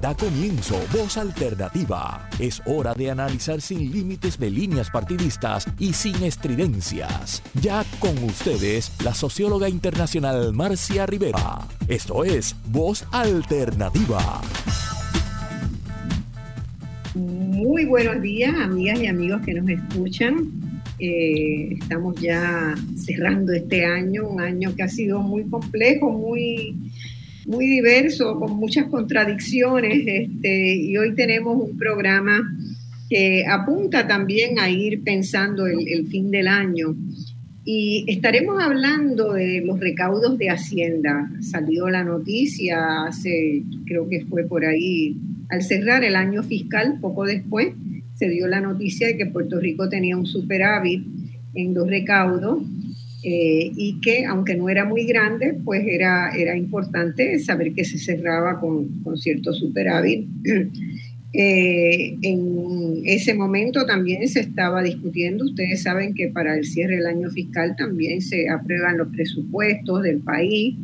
Da comienzo Voz Alternativa. Es hora de analizar sin límites de líneas partidistas y sin estridencias. Ya con ustedes, la socióloga internacional Marcia Rivera. Esto es Voz Alternativa. Muy buenos días, amigas y amigos que nos escuchan. Eh, estamos ya cerrando este año, un año que ha sido muy complejo, muy muy diverso, con muchas contradicciones, este, y hoy tenemos un programa que apunta también a ir pensando el, fin del año. Y estaremos hablando de los recaudos de Hacienda. Salió la noticia hace, creo que fue por ahí, al cerrar el año fiscal, poco después, se dio la noticia de que Puerto Rico tenía un superávit en los recaudos eh, y que aunque no era muy grande, pues era, era importante saber que se cerraba con, con cierto superávit. Eh, en ese momento también se estaba discutiendo, ustedes saben que para el cierre del año fiscal también se aprueban los presupuestos del país.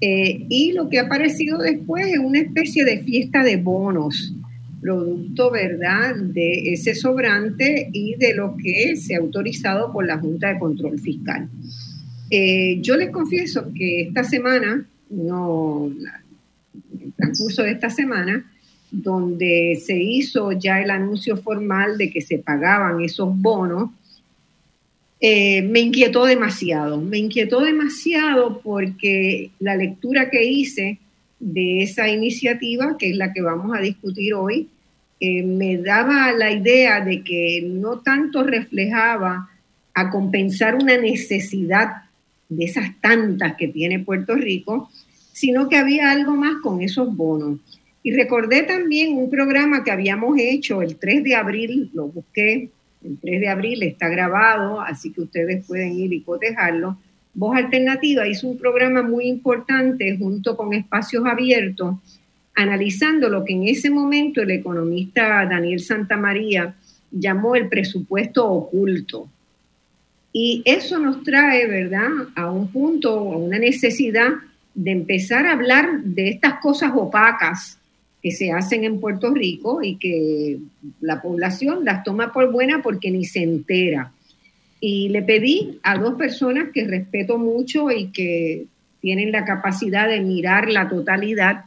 Eh, y lo que ha aparecido después es una especie de fiesta de bonos, producto, ¿verdad?, de ese sobrante y de lo que se ha autorizado por la Junta de Control Fiscal. Eh, yo les confieso que esta semana, no, en el transcurso de esta semana, donde se hizo ya el anuncio formal de que se pagaban esos bonos, eh, me inquietó demasiado. Me inquietó demasiado porque la lectura que hice de esa iniciativa, que es la que vamos a discutir hoy, eh, me daba la idea de que no tanto reflejaba a compensar una necesidad de esas tantas que tiene Puerto Rico, sino que había algo más con esos bonos. Y recordé también un programa que habíamos hecho el 3 de abril, lo busqué, el 3 de abril está grabado, así que ustedes pueden ir y cotejarlo. Voz Alternativa hizo un programa muy importante junto con Espacios Abiertos analizando lo que en ese momento el economista Daniel Santamaría llamó el presupuesto oculto. Y eso nos trae, ¿verdad?, a un punto, a una necesidad de empezar a hablar de estas cosas opacas que se hacen en Puerto Rico y que la población las toma por buena porque ni se entera. Y le pedí a dos personas que respeto mucho y que tienen la capacidad de mirar la totalidad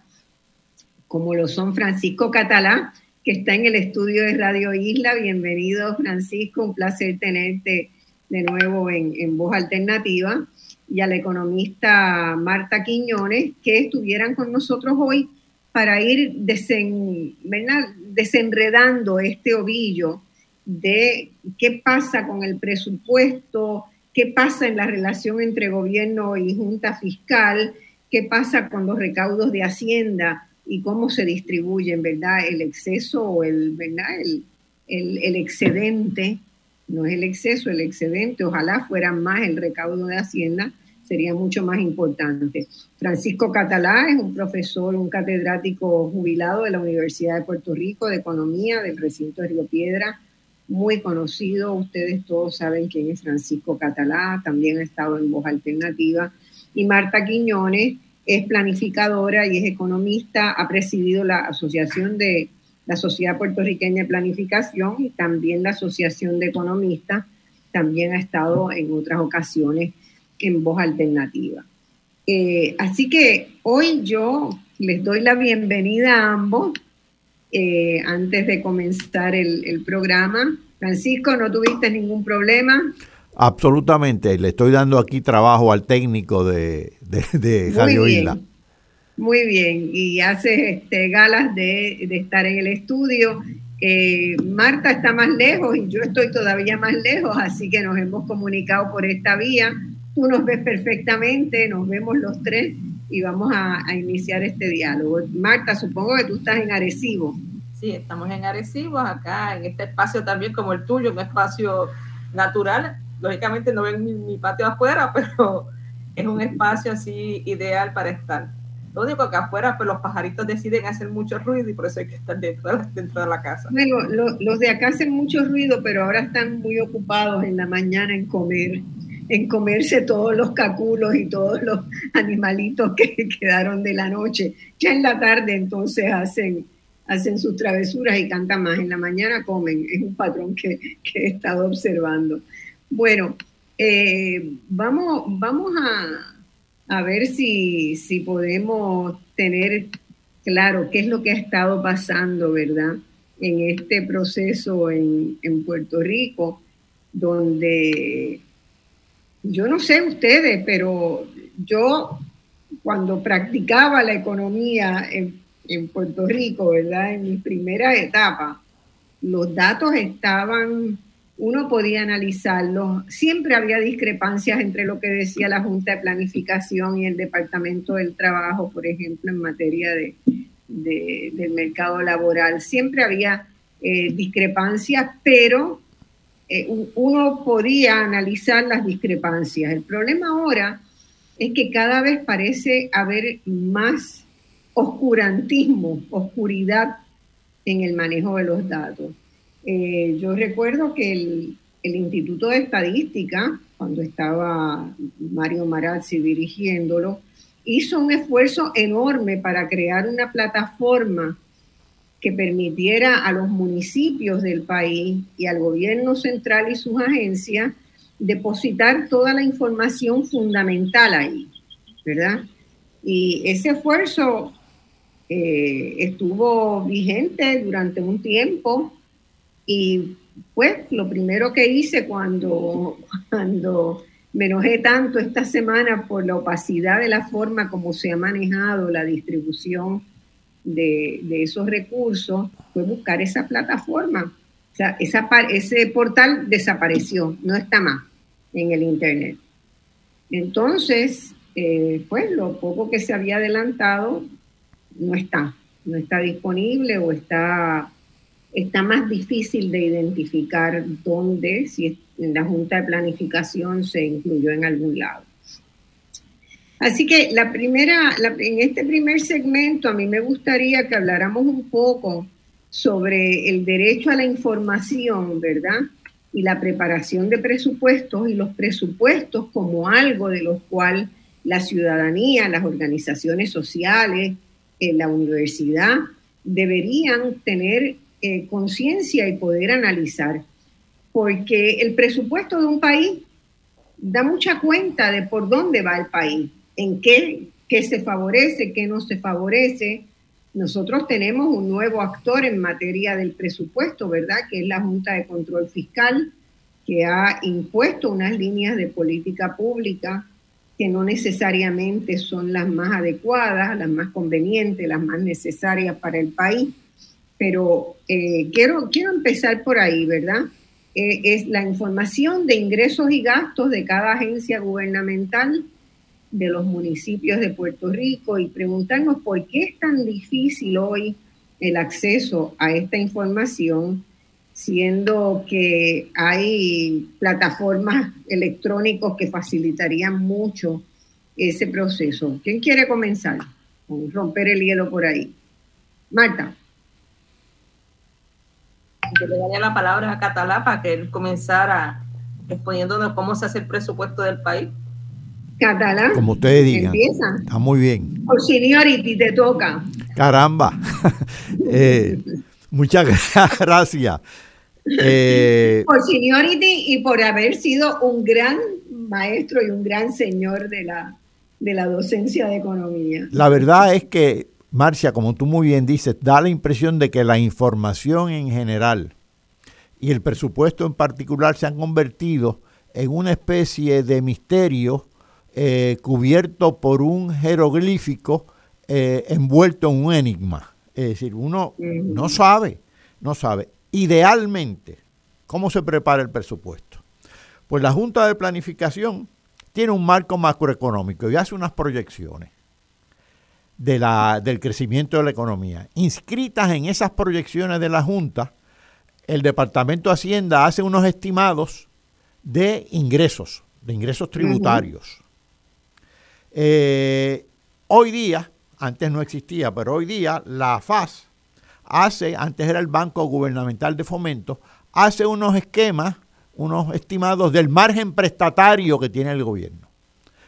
como lo son Francisco Catalá, que está en el estudio de Radio Isla. Bienvenido, Francisco, un placer tenerte de nuevo en, Voz Alternativa. Y a la economista Marta Quiñones, que estuvieran con nosotros hoy para ir desenredando este ovillo de qué pasa con el presupuesto, qué pasa en la relación entre gobierno y junta fiscal, qué pasa con los recaudos de Hacienda y cómo se distribuyen, ¿verdad? El exceso o el, ¿verdad? El, el, excedente, no es el exceso, el excedente, ojalá fuera más el recaudo de Hacienda, sería mucho más importante. Francisco Catalá es un profesor, un catedrático jubilado de la Universidad de Puerto Rico de Economía del recinto de Río Piedra, muy conocido, ustedes todos saben quién es Francisco Catalá, también ha estado en Voz Alternativa, y Marta Quiñones, es planificadora y es economista, ha presidido la Asociación de la Sociedad Puertorriqueña de Planificación y también la Asociación de Economistas, también ha estado en otras ocasiones en voz alternativa. Eh, así que hoy yo les doy la bienvenida a ambos eh, antes de comenzar el, el programa. Francisco, ¿no tuviste ningún problema? Absolutamente, le estoy dando aquí trabajo al técnico de, de, Radio Isla. Muy bien, y hace este, galas de, estar en el estudio. Eh, Marta está más lejos y yo estoy todavía más lejos, así que nos hemos comunicado por esta vía. Tú nos ves perfectamente, nos vemos los tres y vamos a, a iniciar este diálogo. Marta, supongo que tú estás en Arecibo. Sí, estamos en Arecibo, acá en este espacio también como el tuyo, un espacio natural lógicamente no ven mi, patio afuera, pero es un espacio así ideal para estar. Lo único que afuera, pues los pajaritos deciden hacer mucho ruido y por eso hay que estar dentro dentro de la casa. Bueno, los de acá hacen mucho ruido, pero ahora están muy ocupados en la mañana en comer. en comerse todos los caculos y todos los animalitos que quedaron de la noche. Ya en la tarde entonces hacen, hacen sus travesuras y cantan más. En la mañana comen. Es un patrón que, he estado observando. Bueno, eh, vamos, vamos a, a ver si, si podemos tener claro qué es lo que ha estado pasando, ¿verdad? En este proceso en, en Puerto Rico, donde yo no sé ustedes, pero yo cuando practicaba la economía en, Puerto Rico, ¿verdad? En mi primera etapa, los datos estaban, uno podía analizarlos, siempre había discrepancias entre lo que decía la Junta de Planificación y el Departamento del Trabajo, por ejemplo, en materia de, del mercado laboral, siempre había eh, discrepancias, pero eh, uno podía analizar las discrepancias. El problema ahora es que cada vez parece haber más oscurantismo, oscuridad en el manejo de los datos. Eh, yo recuerdo que el, Instituto de Estadística, cuando estaba Mario Marazzi dirigiéndolo, hizo un esfuerzo enorme para crear una plataforma que permitiera a los municipios del país y al gobierno central y sus agencias depositar toda la información fundamental ahí, ¿verdad? Y ese esfuerzo eh, estuvo vigente durante un tiempo y pues lo primero que hice cuando, cuando me enojé tanto esta semana por la opacidad de la forma como se ha manejado la distribución de, esos recursos fue buscar esa plataforma. O sea, esa, ese portal desapareció, no está más en el Internet. Entonces, eh, pues lo poco que se había adelantado no está, no está disponible o está, está más difícil de identificar dónde, si en la Junta de Planificación se incluyó en algún lado. Así que la primera, en este primer segmento a mí me gustaría que habláramos un poco sobre el derecho a la información, ¿verdad? Y la preparación de presupuestos y los presupuestos como algo de los cual la ciudadanía, las organizaciones sociales, eh, la universidad deberían tener eh, conciencia y poder analizar, porque el presupuesto de un país da mucha cuenta de por dónde va el país en qué, se favorece, qué no se favorece. Nosotros tenemos un nuevo actor en materia del presupuesto, ¿verdad? Que es la Junta de Control Fiscal, que ha impuesto unas líneas de política pública que no necesariamente son las más adecuadas, las más convenientes, las más necesarias para el país. Pero eh, quiero, quiero empezar por ahí, ¿verdad? Eh, es la información de ingresos y gastos de cada agencia gubernamental de los municipios de Puerto Rico y preguntarnos por qué es tan difícil hoy el acceso a esta información, siendo que hay plataformas electrónicas que facilitarían mucho ese proceso. ¿Quién quiere comenzar? Con romper el hielo por ahí. Marta. Yo le daría la palabra a Catalá para que él comenzara exponiéndonos cómo se hace el presupuesto del país. Catalán. Como ustedes digan. Empieza. Está muy bien. Por seniority te toca. Caramba. Eh, muchas gracias. Eh, por seniority y por haber sido un gran maestro y un gran señor de la, de la docencia de economía. La verdad es que, Marcia, como tú muy bien dices, da la impresión de que la información en general y el presupuesto en particular se han convertido en una especie de misterio eh, cubierto por un jeroglífico eh, envuelto en un enigma. Es decir, uno no sabe, no sabe. Idealmente, ¿cómo se prepara el presupuesto? Pues la Junta de Planificación tiene un marco macroeconómico y hace unas proyecciones de la, del crecimiento de la economía. Inscritas en esas proyecciones de la Junta, el Departamento de Hacienda hace unos estimados de ingresos, de ingresos tributarios. Eh, hoy día, antes no existía, pero hoy día la FAS hace, antes era el Banco Gubernamental de Fomento, hace unos esquemas unos estimados del margen prestatario que tiene el gobierno.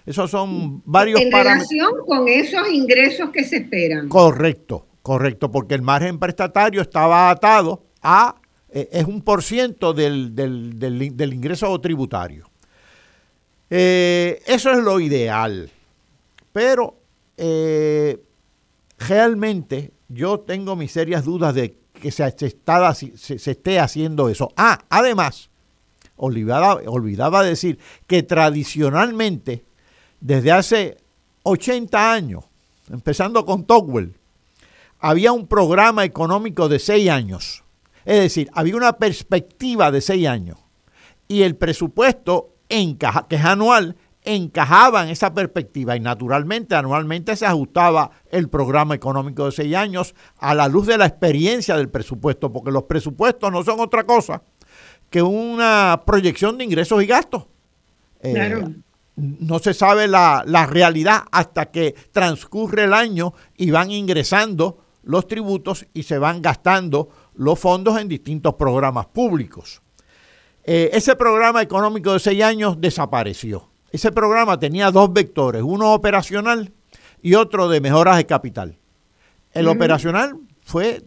Esos son varios En relación con esos ingresos que se esperan. Correcto, correcto, porque el margen prestatario estaba atado a, eh, es un por ciento del, del, ingreso tributario. Eh, eso es lo ideal, pero eh, realmente yo tengo mis serias dudas de que se, se esté haciendo eso. Ah, además, olvidaba, olvidaba decir que tradicionalmente, desde hace 80 años, empezando con Tocqueville, había un programa económico de seis años. Es decir, había una perspectiva de seis años. Y el presupuesto, encaja, que es anual, encajaba en esa perspectiva y naturalmente anualmente se ajustaba el programa económico de seis años a la luz de la experiencia del presupuesto, porque los presupuestos no son otra cosa que una proyección de ingresos y gastos. Eh, no se sabe la, la, realidad hasta que transcurre el año y van ingresando los tributos y se van gastando los fondos en distintos programas públicos. Eh, ese programa económico de seis años desapareció. Ese programa tenía dos vectores, uno operacional y otro de mejoras de capital. El operacional fue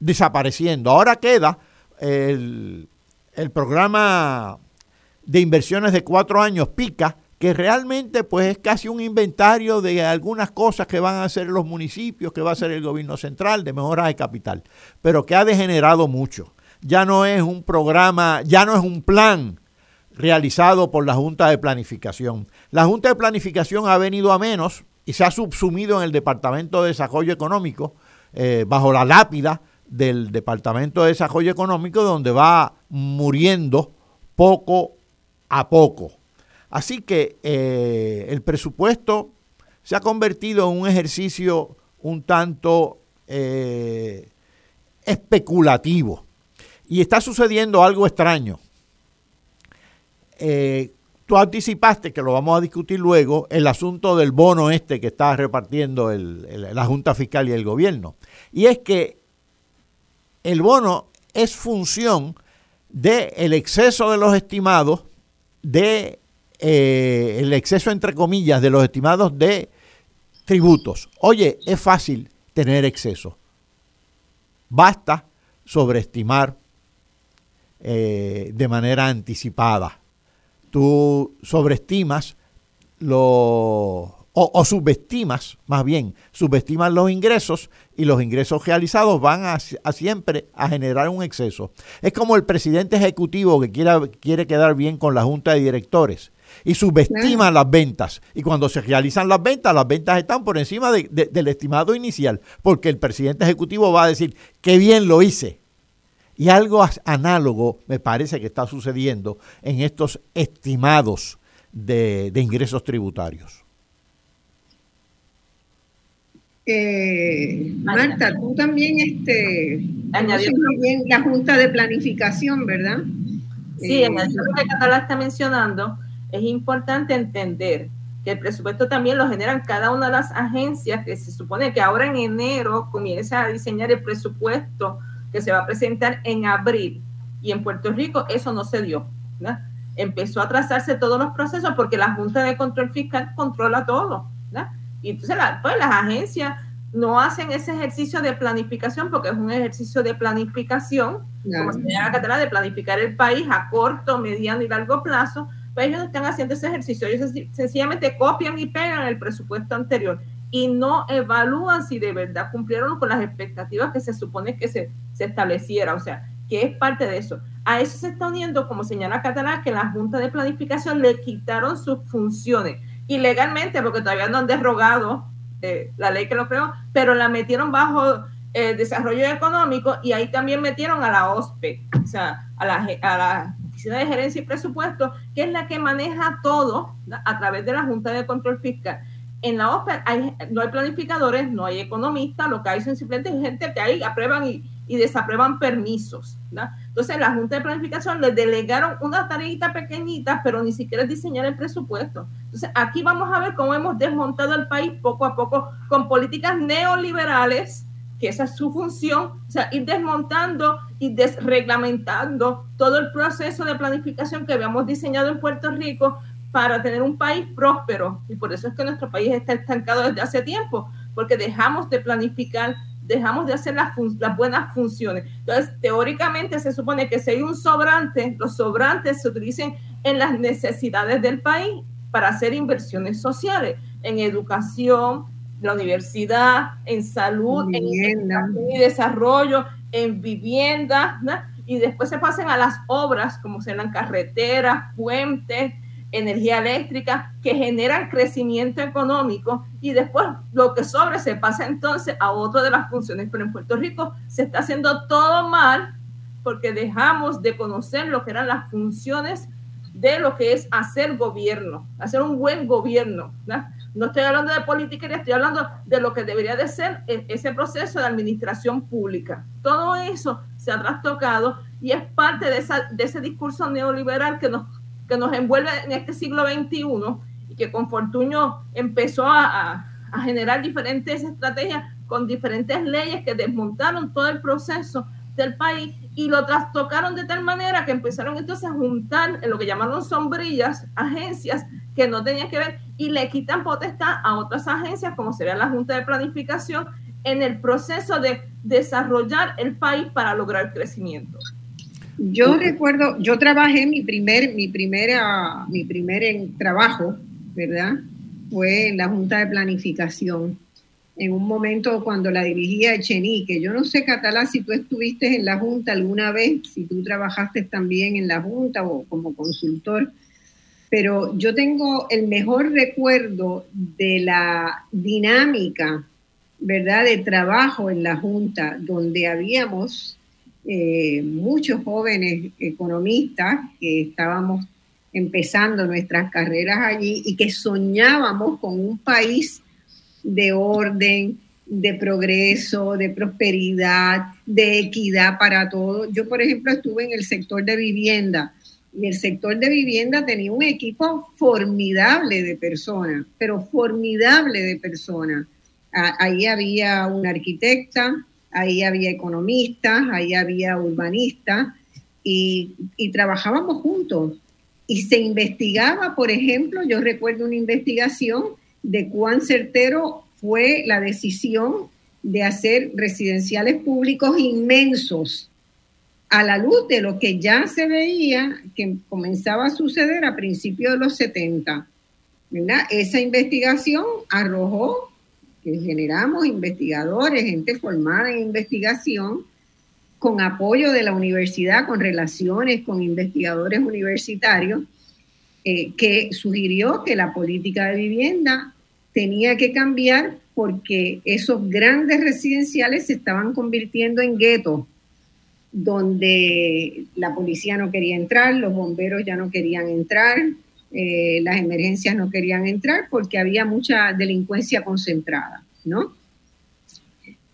desapareciendo. Ahora queda el, el programa de inversiones de cuatro años pica, que realmente pues es casi un inventario de algunas cosas que van a hacer los municipios, que va a hacer el gobierno central, de mejoras de capital, pero que ha degenerado mucho. Ya no es un programa, ya no es un plan realizado por la Junta de Planificación. La Junta de Planificación ha venido a menos y se ha subsumido en el Departamento de Desarrollo Económico, eh, bajo la lápida del Departamento de Desarrollo Económico, donde va muriendo poco a poco. Así que eh, el presupuesto se ha convertido en un ejercicio un tanto eh, especulativo. Y está sucediendo algo extraño. Eh, tú anticipaste, que lo vamos a discutir luego, el asunto del bono este que está repartiendo la Junta Fiscal y el gobierno. Y es que el bono es función del exceso de los estimados, de eh, el exceso entre comillas de los estimados de tributos. Oye, es fácil tener exceso. Basta sobreestimar eh, de manera anticipada. Tú sobreestimas lo o, subestimas, más bien, subestimas los ingresos y los ingresos realizados van a, siempre a generar un exceso. Es como el presidente ejecutivo que quiera, quiere quedar bien con la junta de directores y subestima las ventas. Y cuando se realizan las ventas, las ventas están por encima del estimado inicial, porque el presidente ejecutivo va a decir, qué bien lo hice. Y algo análogo me parece que está sucediendo en estos estimados de ingresos tributarios. Eh, Marta, tú también este, bien la Junta de Planificación, ¿verdad? Sí, en el lo que Catalá está mencionando, es importante entender que el presupuesto también lo generan cada una de las agencias que se supone que ahora en enero comienza a diseñar el presupuesto que se va a presentar en abril. Y en Puerto Rico eso no se dio. ¿verdad? Empezó a trazarse todos los procesos porque la Junta de Control Fiscal controla todo. ¿verdad? Y entonces pues, las agencias no hacen ese ejercicio de planificación porque es un ejercicio de planificación, como señala Catalá, de planificar el país a corto, mediano y largo plazo, pues ellos están haciendo ese ejercicio, ellos sencillamente copian y pegan el presupuesto anterior y no evalúan si de verdad cumplieron con las expectativas que se supone que se, se estableciera, o sea, que es parte de eso. A eso se está uniendo, como señala Catalá, que la Junta de Planificación le quitaron sus funciones ilegalmente, porque todavía no han derogado eh, la ley que lo creó, pero la metieron bajo eh, desarrollo económico y ahí también metieron a la OSPE, o sea, a la, Oficina de Gerencia y Presupuesto, que es la que maneja todo a través de la Junta de Control Fiscal. En la OSPE no hay planificadores, no hay economistas, lo que hay son simplemente gente que ahí aprueban y, y desaprueban permisos. Entonces, la Junta de Planificación le delegaron una tareita pequeñita, pero ni siquiera diseñar el presupuesto. Entonces, aquí vamos a ver cómo hemos desmontado el país poco a poco con políticas neoliberales, que esa es su función, o sea, ir desmontando y desreglamentando todo el proceso de planificación que habíamos diseñado en Puerto Rico para tener un país próspero. Y por eso es que nuestro país está estancado desde hace tiempo, porque dejamos de planificar, dejamos de hacer las, las buenas funciones. Entonces, teóricamente se supone que si hay un sobrante, los sobrantes se utilicen en las necesidades del país para hacer inversiones sociales, en educación, la universidad, en salud, en y desarrollo, en vivienda, y después se pasen a las obras como serán carreteras, puentes, energía eléctrica, que generan crecimiento económico y después lo que sobre se pasa entonces a otra de las funciones. Pero en Puerto Rico se está haciendo todo mal porque dejamos de conocer lo que eran las funciones de lo que es hacer gobierno, hacer un buen gobierno. No estoy hablando de política, estoy hablando de lo que debería de ser e-, ese proceso de administración pública. Todo eso se ha trastocado y es parte de, esa, de ese discurso neoliberal que nos, que nos envuelve en este siglo XXI y que con Fortuño empezó a, a generar diferentes estrategias con diferentes leyes que desmontaron todo el proceso del país y lo trastocaron de tal manera que empezaron entonces a juntar en lo que llamaron sombrillas, agencias que no tenían que ver y le quitan potestad a otras agencias como sería la Junta de Planificación en el proceso de desarrollar el país para lograr crecimiento. Yo recuerdo, yo trabajé mi primer, mi primera, mi primer trabajo, ¿verdad? Fue en la Junta de Planificación en un momento cuando la dirigía Echenique. Yo no sé, Catalá, si tú estuviste en la Junta alguna vez, si tú trabajaste también en la Junta o como consultor, pero yo tengo el mejor recuerdo de la dinámica, ¿verdad?, de trabajo en la Junta, donde habíamos eh, muchos jóvenes economistas que estábamos empezando nuestras carreras allí y que soñábamos con un país de orden, de progreso, de prosperidad, de equidad para todos. Yo, por ejemplo, estuve en el sector de vivienda y el sector de vivienda tenía un equipo formidable de personas, pero formidable de personas. Ahí había una arquitecta, ahí había economistas, ahí había urbanistas y, trabajábamos juntos. Y se investigaba, por ejemplo, yo recuerdo una investigación de cuán certero fue la decisión de hacer residenciales públicos inmensos a la luz de lo que ya se veía que comenzaba a suceder a principios de los 70. Esa investigación arrojó generamos investigadores, gente formada en investigación, con apoyo de la universidad, con relaciones con investigadores universitarios, eh, que sugirió que la política de vivienda tenía que cambiar porque esos grandes residenciales se estaban convirtiendo en guetos, donde la policía no quería entrar, los bomberos ya no querían entrar, eh, las emergencias no querían entrar porque había mucha delincuencia concentrada, ¿no?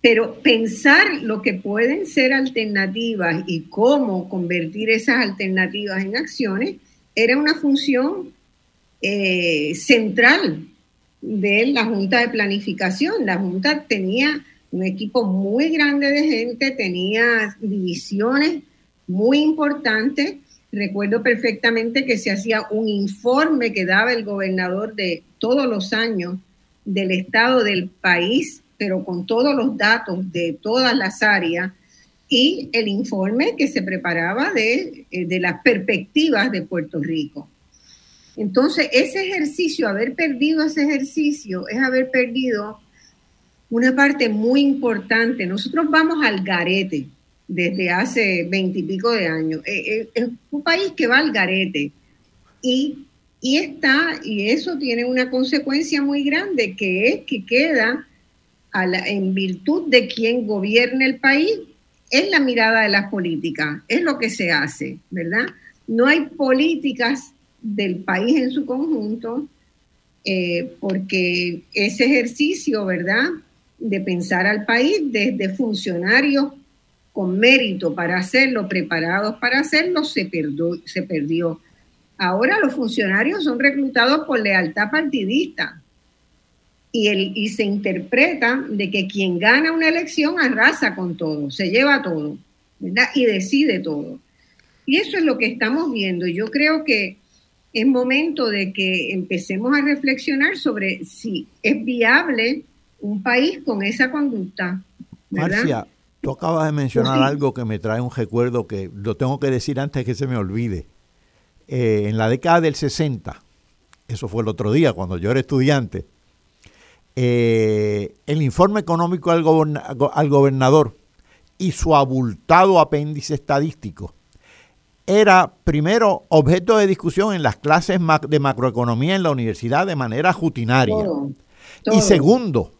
Pero pensar lo que pueden ser alternativas y cómo convertir esas alternativas en acciones era una función eh, central de la Junta de Planificación. La Junta tenía un equipo muy grande de gente, tenía divisiones muy importantes. Recuerdo perfectamente que se hacía un informe que daba el gobernador de todos los años del estado del país, pero con todos los datos de todas las áreas y el informe que se preparaba de, eh, de las perspectivas de Puerto Rico. Entonces, ese ejercicio, haber perdido ese ejercicio, es haber perdido una parte muy importante. Nosotros vamos al garete desde hace veintipico de años. Eh, eh, es un país que va al garete. Y, y está, y eso tiene una consecuencia muy grande, que es que queda en virtud de quien gobierne el país, es la mirada de las políticas, es lo que se hace, ¿verdad? No hay políticas del país en su conjunto, eh, porque ese ejercicio, ¿verdad?, de pensar al país desde funcionarios con mérito para hacerlo, preparados para hacerlo, se, perdió, se perdió. Ahora los funcionarios son reclutados por lealtad partidista y, el, y se interpreta de que quien gana una elección arrasa con todo, se lleva todo. ¿verdad? Y decide todo. Y eso es lo que estamos viendo. Yo creo que es momento de que empecemos a reflexionar sobre si es viable un país con esa conducta. Marcia, tú acabas de mencionar algo que me trae un recuerdo que lo tengo que decir antes que se me olvide. Eh, en la década del 60, eso fue el otro día cuando yo era estudiante, eh, el informe económico al, al gobernador y su abultado apéndice estadístico era primero objeto de discusión en las clases de macroeconomía en la universidad de manera rutinaria. Y segundo,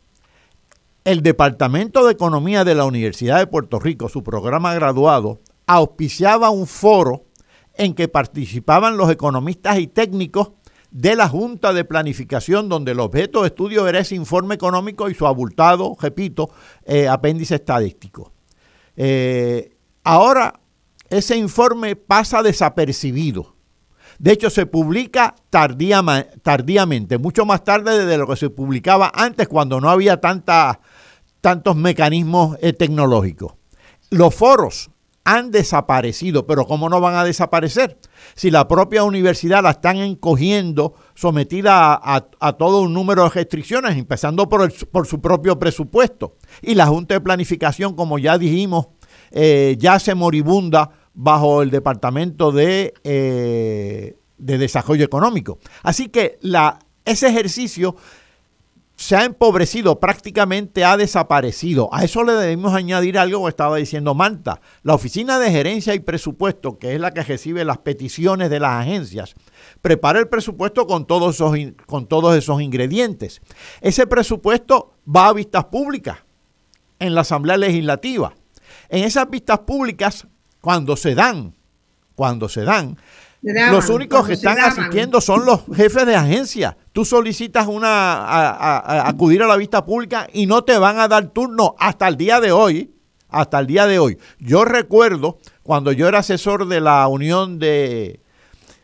el Departamento de Economía de la Universidad de Puerto Rico, su programa graduado, auspiciaba un foro en que participaban los economistas y técnicos de la Junta de Planificación, donde el objeto de estudio era ese informe económico y su abultado, repito, eh, apéndice estadístico. Eh, ahora ese informe pasa desapercibido. De hecho, se publica tardíamente, mucho más tarde de lo que se publicaba antes, cuando no había tanta, tantos mecanismos eh, tecnológicos. Los foros han desaparecido, pero ¿cómo no van a desaparecer? Si la propia universidad la están encogiendo, sometida a, todo un número de restricciones, empezando por, por su propio presupuesto. Y la Junta de Planificación, como ya dijimos, eh, ya se moribunda bajo el Departamento de, eh, de Desarrollo Económico. Así que ese ejercicio se ha empobrecido, prácticamente ha desaparecido. A eso le debemos añadir algo que estaba diciendo Manta. La Oficina de Gerencia y Presupuesto, que es la que recibe las peticiones de las agencias, prepara el presupuesto con todos esos, con todos esos ingredientes. Ese presupuesto va a vistas públicas en la Asamblea Legislativa. En esas vistas públicas cuando se dan, cuando se dan, los únicos que están asistiendo son los jefes de agencia. Tú solicitas una a, acudir a la vista pública y no te van a dar turno hasta el día de hoy. Hasta el día de hoy. Yo recuerdo cuando yo era asesor de la Unión de,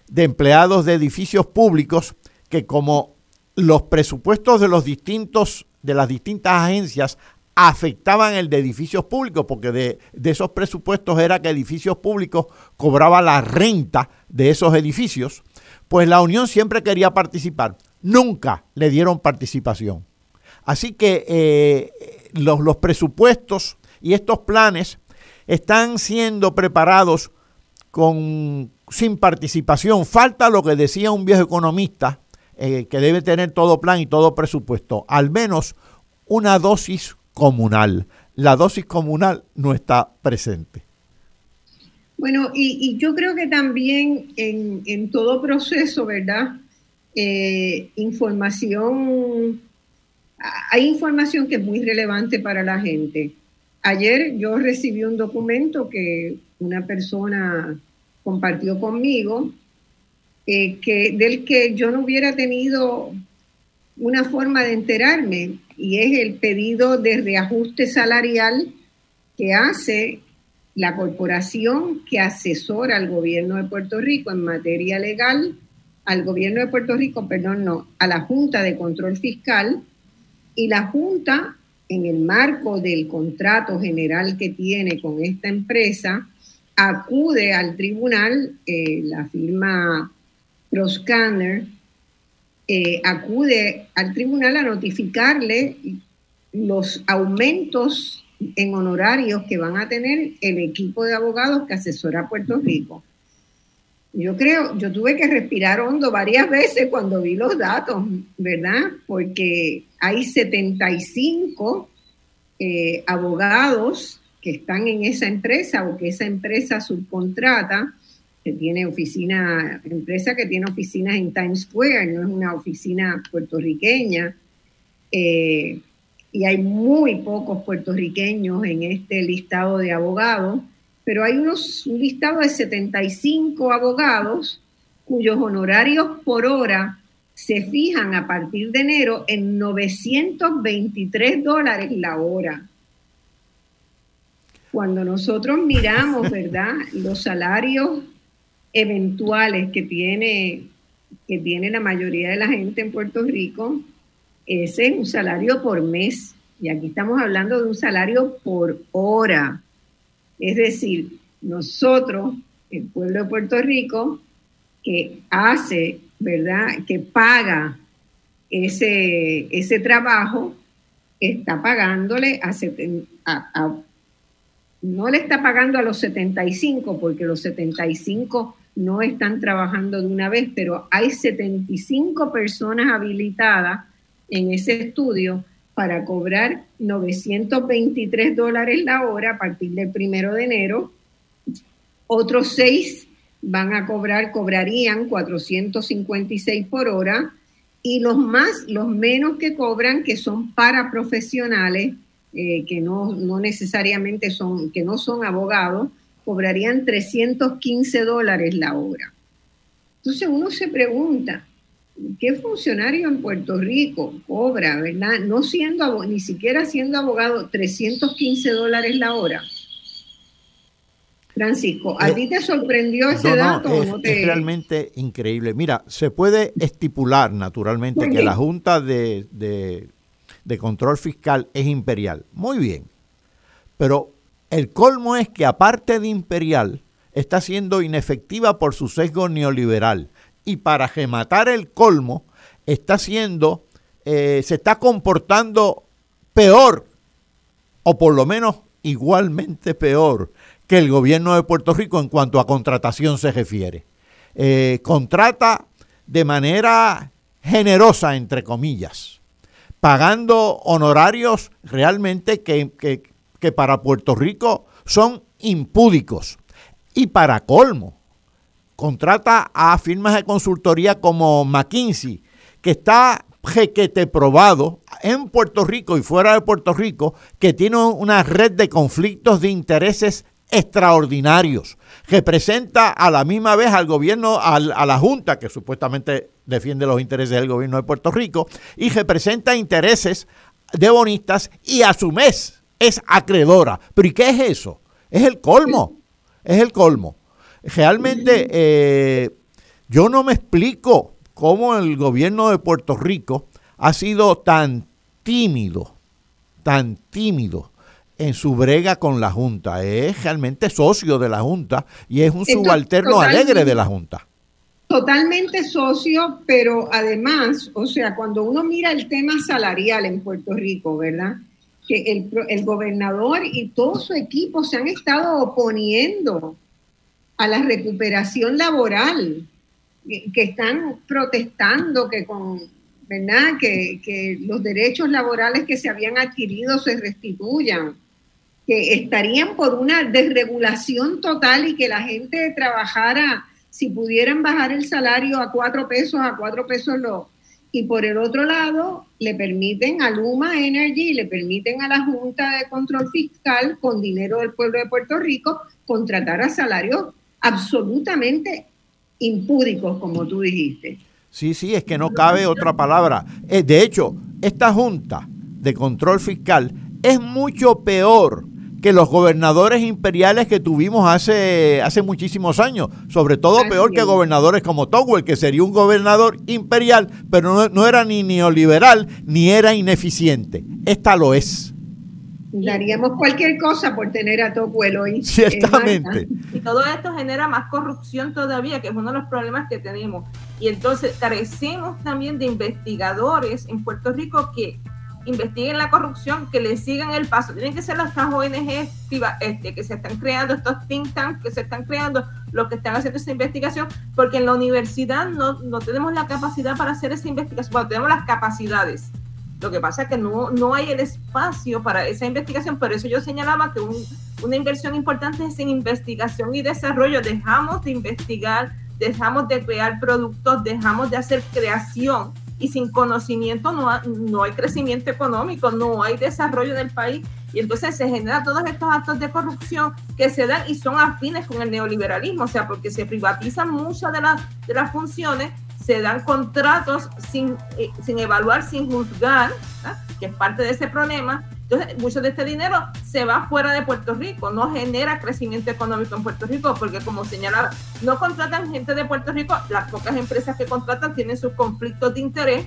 de Empleados de Edificios Públicos que como los presupuestos de los distintos de las distintas agencias afectaban el de edificios públicos, porque de, esos presupuestos era que edificios públicos cobraba la renta de esos edificios, pues la Unión siempre quería participar. Nunca le dieron participación. Así que eh, los, los presupuestos y estos planes están siendo preparados con, sin participación. Falta lo que decía un viejo economista, eh, que debe tener todo plan y todo presupuesto, al menos una dosis comunal. La dosis comunal no está presente. Bueno, y, yo creo que también en, todo proceso, ¿verdad? Eh, información, hay información que es muy relevante para la gente. Ayer yo recibí un documento que una persona compartió conmigo, eh, que, del que yo no hubiera tenido una forma de enterarme y es el pedido de reajuste salarial que hace la corporación que asesora al gobierno de Puerto Rico en materia legal, al gobierno de Puerto Rico, perdón, no, a la Junta de Control Fiscal y la Junta, en el marco del contrato general que tiene con esta empresa, acude al tribunal, eh, la firma ProScanner, eh, acude al tribunal a notificarle los aumentos en honorarios que van a tener el equipo de abogados que asesora a Puerto Rico. Yo creo, yo tuve que respirar hondo varias veces cuando vi los datos, ¿verdad? Porque hay 75 eh, abogados que están en esa empresa o que esa empresa subcontrata que tiene oficina, empresa que tiene oficinas en Times Square, no es una oficina puertorriqueña. Eh, y hay muy pocos puertorriqueños en este listado de abogados, pero hay unos, un listado de 75 abogados cuyos honorarios por hora se fijan a partir de enero en 923 dólares la hora. Cuando nosotros miramos, ¿verdad? Los salarios eventuales que tiene, que tiene la mayoría de la gente en Puerto Rico, ese es un salario por mes. Y aquí estamos hablando de un salario por hora. Es decir, nosotros, el pueblo de Puerto Rico, que hace, ¿verdad? Que paga ese, ese trabajo, está pagándole a, a, no le está pagando a los 75, porque los 75 no están trabajando de una vez, pero hay 75 personas habilitadas en ese estudio para cobrar 923 dólares la hora a partir del primero de enero. Otros seis van a cobrar, cobrarían 456 por hora y los más, los menos que cobran, que son para profesionales, eh, que no, no, necesariamente son, que no son abogados, cobrarían 315 dólares la hora. Entonces uno se pregunta, ¿qué funcionario en Puerto Rico cobra, verdad? No siendo, ni siquiera siendo abogado, 315 dólares la hora. Francisco, ¿a ti te sorprendió ese dato? es, no es, realmente increíble. Mira, se puede estipular naturalmente que la Junta de, de Control Fiscal es imperial. Muy bien. Pero el colmo es que aparte de imperial, está siendo inefectiva por su sesgo neoliberal. Y para rematar el colmo, está siendo, eh, se está comportando peor, o por lo menos igualmente peor que el gobierno de Puerto Rico en cuanto a contratación se refiere. Eh, contrata de manera generosa, entre comillas, pagando honorarios realmente que, que para Puerto Rico son impúdicos. Y para colmo, contrata a firmas de consultoría como McKinsey, que está jequete probado en Puerto Rico y fuera de Puerto Rico, que tiene una red de conflictos de intereses extraordinarios, representa a la misma vez al gobierno, a la Junta, que supuestamente defiende los intereses del gobierno de Puerto Rico, y representa intereses de bonistas y a su vez es acreedora. ¿Pero y qué es eso? Es el colmo, es el colmo. Realmente eh, yo no me explico cómo el gobierno de Puerto Rico ha sido tan tímido, tan tímido en su brega con la Junta. Es realmente socio de la Junta y es un subalterno alegre de la Junta. Totalmente socio, pero además, o sea, cuando uno mira el tema salarial en Puerto Rico, ¿verdad? Que el, el gobernador y todo su equipo se han estado oponiendo a la recuperación laboral, que están protestando que con ¿verdad? Que, que, los derechos laborales que se habían adquirido se restituyan que estarían por una desregulación total y que la gente trabajara, si pudieran bajar el salario a cuatro pesos, a cuatro pesos lo. Y por el otro lado, le permiten a Luma Energy, le permiten a la Junta de Control Fiscal, con dinero del pueblo de Puerto Rico, contratar a salarios absolutamente impúdicos, como tú dijiste. Sí, sí, es que no cabe otra palabra. Eh, de hecho, esta Junta de Control Fiscal es mucho peor que los gobernadores imperiales que tuvimos hace, hace muchísimos años, sobre todo peor que gobernadores como Towell, que sería un gobernador imperial, pero no, era ni neoliberal ni era ineficiente. Esta lo es. Daríamos cualquier cosa por tener a Towell hoy. Ciertamente. y todo esto genera más corrupción todavía, que es uno de los problemas que tenemos. Y entonces carecemos también de investigadores en Puerto Rico que investiguen la corrupción, que le sigan el paso. Tienen que ser las ONG este, que se están creando, estos think tanks que se están creando, los que están haciendo esa investigación, porque en la universidad no, no tenemos la capacidad para hacer esa investigación. Bueno, tenemos las capacidades. Lo que pasa es que no, no hay el espacio para esa investigación, por eso yo señalaba que una inversión importante es en investigación y desarrollo. Dejamos de investigar, dejamos de crear productos, dejamos de hacer creación y sin conocimiento no, no hay crecimiento económico, no hay desarrollo del país. Y entonces se generan todos estos actos de corrupción que se dan y son afines con el neoliberalismo, o sea, porque se privatizan muchas de, las de las funciones, se dan contratos sin, eh, sin evaluar, sin juzgar, que es parte de ese problema, entonces, mucho de este dinero se va fuera de Puerto Rico, no genera crecimiento económico en Puerto Rico, porque como señalaba, no contratan gente de Puerto Rico, las pocas empresas que contratan tienen sus conflictos de interés,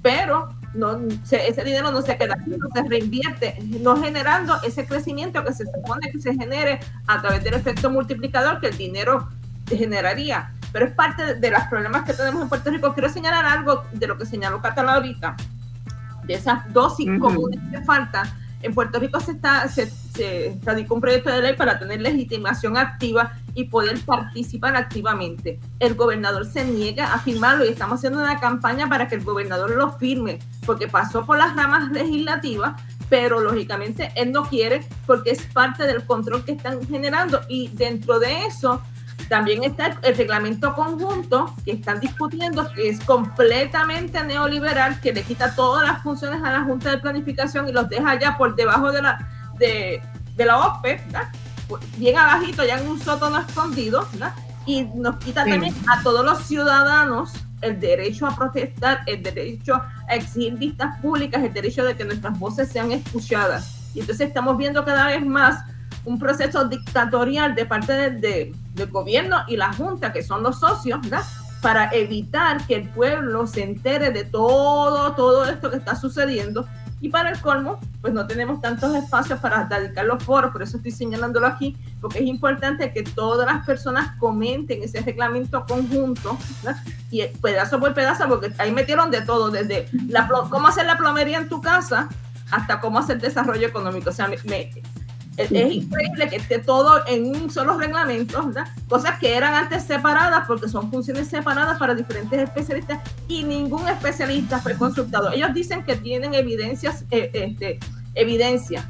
pero no, ese dinero no se queda aquí, no se reinvierte, no generando ese crecimiento que se supone que se genere a través del efecto multiplicador que el dinero generaría. Pero es parte de, los problemas que tenemos en Puerto Rico. Quiero señalar algo de lo que señaló Catalá ahorita, de esas dosis comunes que faltan en Puerto Rico se está se, se radicó un proyecto de ley para tener legitimación activa y poder participar activamente. El gobernador se niega a firmarlo y estamos haciendo una campaña para que el gobernador lo firme, porque pasó por las ramas legislativas, pero lógicamente él no quiere porque es parte del control que están generando y dentro de eso también está el reglamento conjunto que están discutiendo, que es completamente neoliberal, que le quita todas las funciones a la Junta de Planificación y los deja ya por debajo de la, de, la OPE, bien abajito, ya en un sótano escondido, y nos quita también a todos los ciudadanos el derecho a protestar, el derecho a exigir vistas públicas, el derecho de que nuestras voces sean escuchadas. Y entonces estamos viendo cada vez más un proceso dictatorial de parte del gobierno y la Junta, que son los socios, ¿verdad? para evitar que el pueblo se entere de todo, todo esto que está sucediendo. Y para el colmo, pues no tenemos tantos espacios para dedicar los foros, por eso estoy señalándolo aquí, porque es importante que todas las personas comenten ese reglamento conjunto, ¿verdad? y pedazo por pedazo, porque ahí metieron de todo, desde la, cómo hacer la plomería en tu casa hasta cómo hacer desarrollo económico. O sea, me, es, increíble que esté todo en un solo reglamento, ¿verdad? cosas que eran antes separadas porque son funciones separadas para diferentes especialistas y ningún especialista fue consultado. Ellos dicen que tienen evidencias, eh, este, evidencia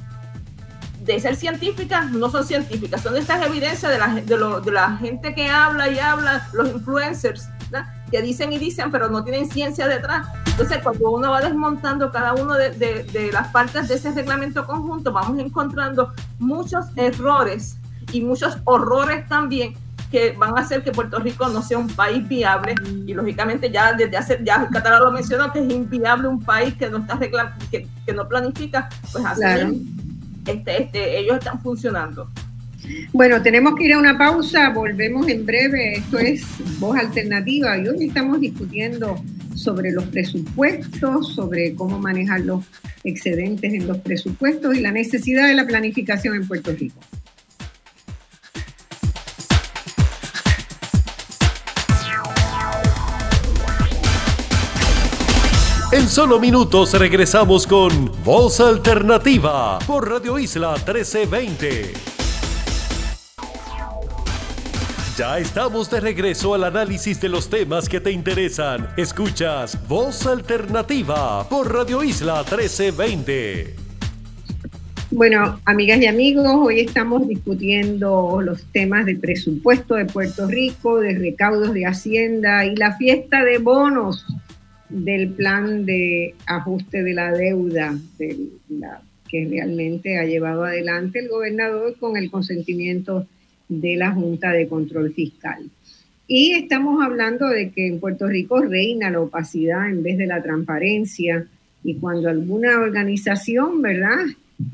de ser científicas, no son científicas, son estas evidencias de la, de, de la gente que habla y habla, los influencers, ¿verdad? Que dicen y dicen, pero no tienen ciencia detrás. Entonces, cuando uno va desmontando cada uno de, de, las partes de ese reglamento conjunto, vamos encontrando muchos errores y muchos horrores también que van a hacer que Puerto Rico no sea un país viable y lógicamente ya desde hace, ya Catalá lo mencionó que es inviable un país que no está que, que no planifica, pues así este, este, ellos están funcionando. Bueno, tenemos que ir a una pausa, volvemos en breve. Esto es Voz Alternativa y hoy estamos discutiendo sobre los presupuestos, sobre cómo manejar los excedentes en los presupuestos y la necesidad de la planificación en Puerto Rico. En solo minutos regresamos con Voz Alternativa por Radio Isla 1320. Ya estamos de regreso al análisis de los temas que te interesan. Escuchas Voz Alternativa por Radio Isla 1320. Bueno, amigas y amigos, hoy estamos discutiendo los temas de presupuesto de Puerto Rico, de recaudos de Hacienda y la fiesta de bonos del plan de ajuste de la deuda que realmente ha llevado adelante el gobernador con el consentimiento de la Junta de Control Fiscal. Y estamos hablando de que en Puerto Rico reina la opacidad en vez de la transparencia y cuando alguna organización, ¿verdad?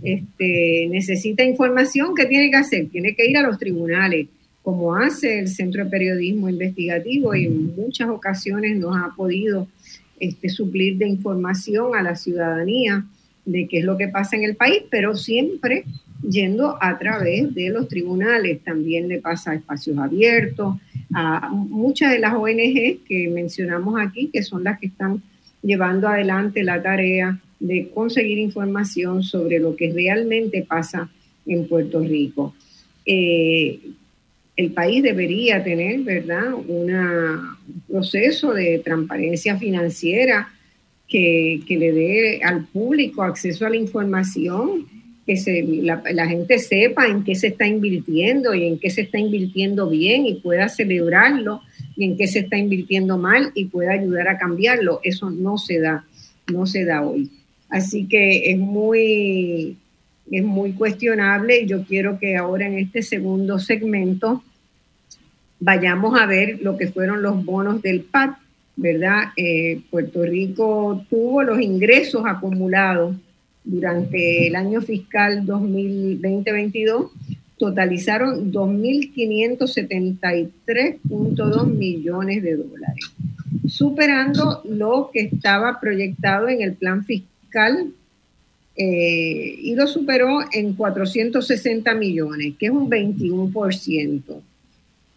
Este, necesita información, ¿qué tiene que hacer? Tiene que ir a los tribunales, como hace el Centro de Periodismo Investigativo y en muchas ocasiones nos ha podido este, suplir de información a la ciudadanía de qué es lo que pasa en el país, pero siempre yendo a través de los tribunales. También le pasa a espacios abiertos, a muchas de las ONG que mencionamos aquí, que son las que están llevando adelante la tarea de conseguir información sobre lo que realmente pasa en Puerto Rico. Eh, el país debería tener, ¿verdad?, un proceso de transparencia financiera que, que, le dé al público acceso a la información que se, la, gente sepa en qué se está invirtiendo y en qué se está invirtiendo bien y pueda celebrarlo y en qué se está invirtiendo mal y pueda ayudar a cambiarlo. Eso no se da, no se da hoy. Así que es muy, es muy cuestionable y yo quiero que ahora en este segundo segmento vayamos a ver lo que fueron los bonos del PAT, ¿verdad? Eh, Puerto Rico tuvo los ingresos acumulados durante el año fiscal 2020-22 totalizaron 2.573.2 millones de dólares. superando lo que estaba proyectado en el plan fiscal eh, y lo superó en 460 millones, que es un 21%.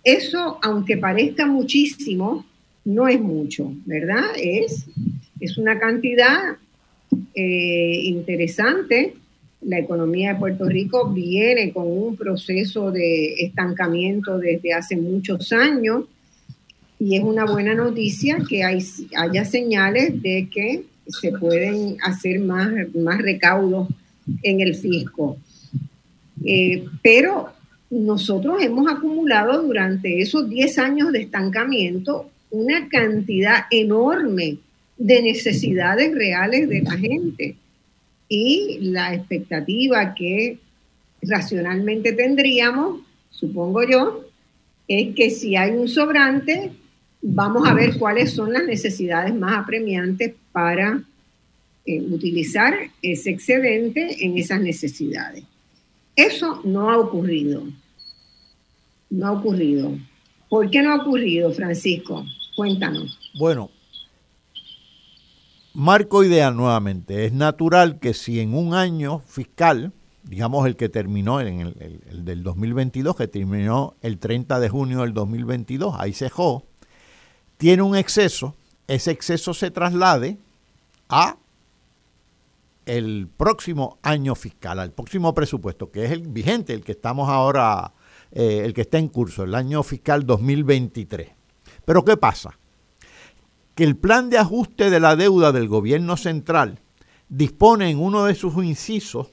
Eso, aunque parezca muchísimo, no es mucho, ¿verdad? Es, es una cantidad eh, interesante. La economía de Puerto Rico viene con un proceso de estancamiento desde hace muchos años y es una buena noticia que hay, haya señales de que se pueden hacer más, más recaudos en el fisco. Eh, pero nosotros hemos acumulado durante esos 10 años de estancamiento una cantidad enorme de necesidades reales de la gente. Y la expectativa que racionalmente tendríamos, supongo yo, es que si hay un sobrante, vamos a ver cuáles son las necesidades más apremiantes para eh, utilizar ese excedente en esas necesidades. Eso no ha ocurrido. No ha ocurrido. ¿Por qué no ha ocurrido, Francisco? Cuéntanos. Bueno, marco ideal nuevamente. Es natural que si en un año fiscal, digamos el que terminó en el, el del 2022, que terminó el 30 de junio del 2022, ahí se dejó, tiene un exceso, ese exceso se traslade a el próximo año fiscal, al próximo presupuesto, que es el vigente, el que estamos ahora, eh, el que está en curso, el año fiscal 2023. Pero ¿qué pasa? Que el plan de ajuste de la deuda del gobierno central dispone en uno de sus incisos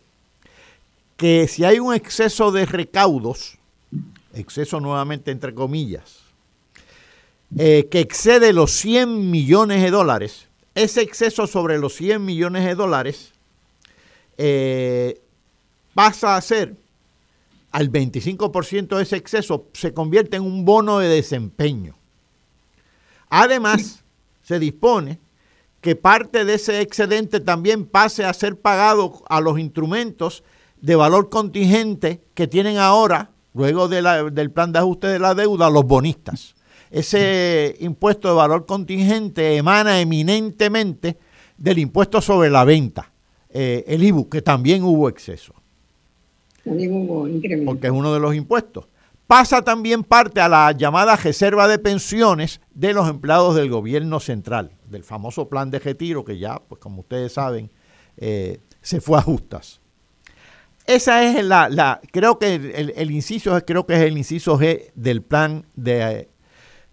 que si hay un exceso de recaudos, exceso nuevamente entre comillas, eh, que excede los 100 millones de dólares, ese exceso sobre los 100 millones de dólares eh, pasa a ser al 25% de ese exceso, se convierte en un bono de desempeño. Además, se dispone que parte de ese excedente también pase a ser pagado a los instrumentos de valor contingente que tienen ahora, luego del plan de ajuste de la deuda, los bonistas ese impuesto de valor contingente emana eminentemente del impuesto sobre la venta, eh, el IBU, que también hubo exceso. También hubo incremento. Porque es uno de los impuestos. Pasa también parte a la llamada reserva de pensiones de los empleados del gobierno central, del famoso plan de retiro que ya, pues como ustedes saben, eh, se fue a justas. Esa es la, creo que el, el, inciso, creo que es el inciso G del plan de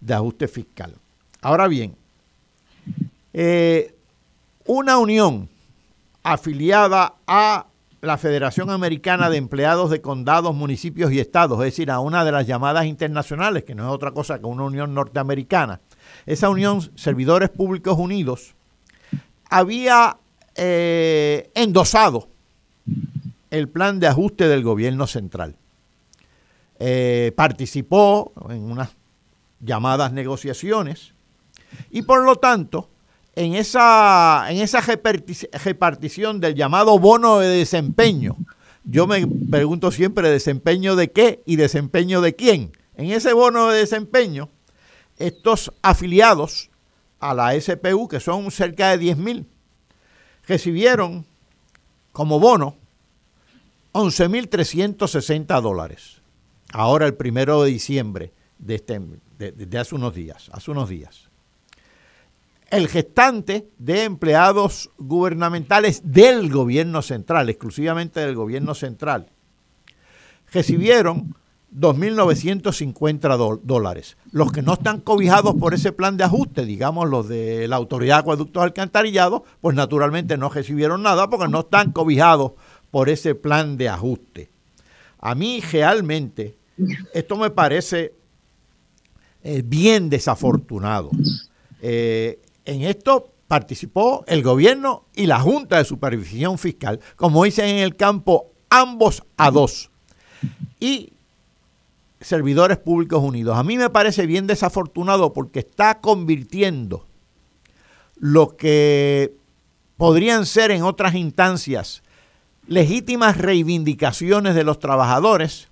de ajuste fiscal. Ahora bien, eh, una unión afiliada a la Federación Americana de Empleados de Condados, Municipios y Estados, es decir, a una de las llamadas internacionales, que no es otra cosa que una unión norteamericana, esa unión Servidores Públicos Unidos, había eh, endosado el plan de ajuste del gobierno central. Eh, participó en unas llamadas negociaciones, y por lo tanto, en esa, en esa repartición del llamado bono de desempeño, yo me pregunto siempre desempeño de qué y desempeño de quién. En ese bono de desempeño, estos afiliados a la SPU, que son cerca de 10 mil, recibieron como bono 11.360 dólares. Ahora el primero de diciembre de, este, hace unos días, hace unos días. El gestante de empleados gubernamentales del gobierno central, exclusivamente del gobierno central, recibieron 2.950 dólares. Los que no están cobijados por ese plan de ajuste, digamos los de la Autoridad de Acueductos Alcantarillados, pues naturalmente no recibieron nada porque no están cobijados por ese plan de ajuste. A mí realmente esto me parece eh, bien desafortunado. Eh, en esto participó el gobierno y la Junta de Supervisión Fiscal, como dicen en el campo, ambos a dos. Y servidores públicos unidos. A mí me parece bien desafortunado porque está convirtiendo lo que podrían ser en otras instancias legítimas reivindicaciones de los trabajadores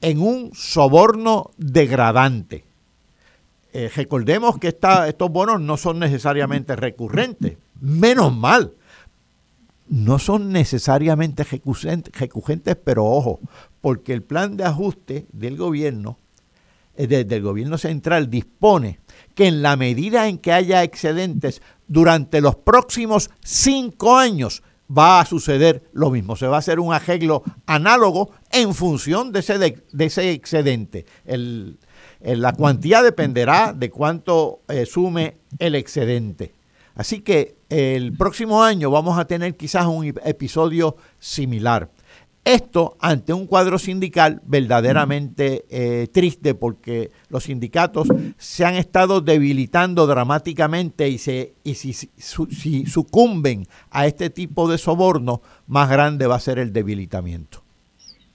en un soborno degradante eh, recordemos que estos bonos no son necesariamente recurrentes. Menos mal. No son necesariamente recurrentes, pero ojo, porque el plan de ajuste del gobierno, eh, del gobierno central, dispone que en la medida en que haya excedentes durante los próximos cinco años, va a suceder lo mismo. Se va a hacer un arreglo análogo en función de ese, de, ese excedente. El, la cuantía dependerá de cuánto eh, sume el excedente. Así que el próximo año vamos a tener quizás un episodio similar. Esto ante un cuadro sindical verdaderamente eh, triste porque los sindicatos se han estado debilitando dramáticamente y, se, y si, si sucumben a este tipo de soborno, más grande va a ser el debilitamiento.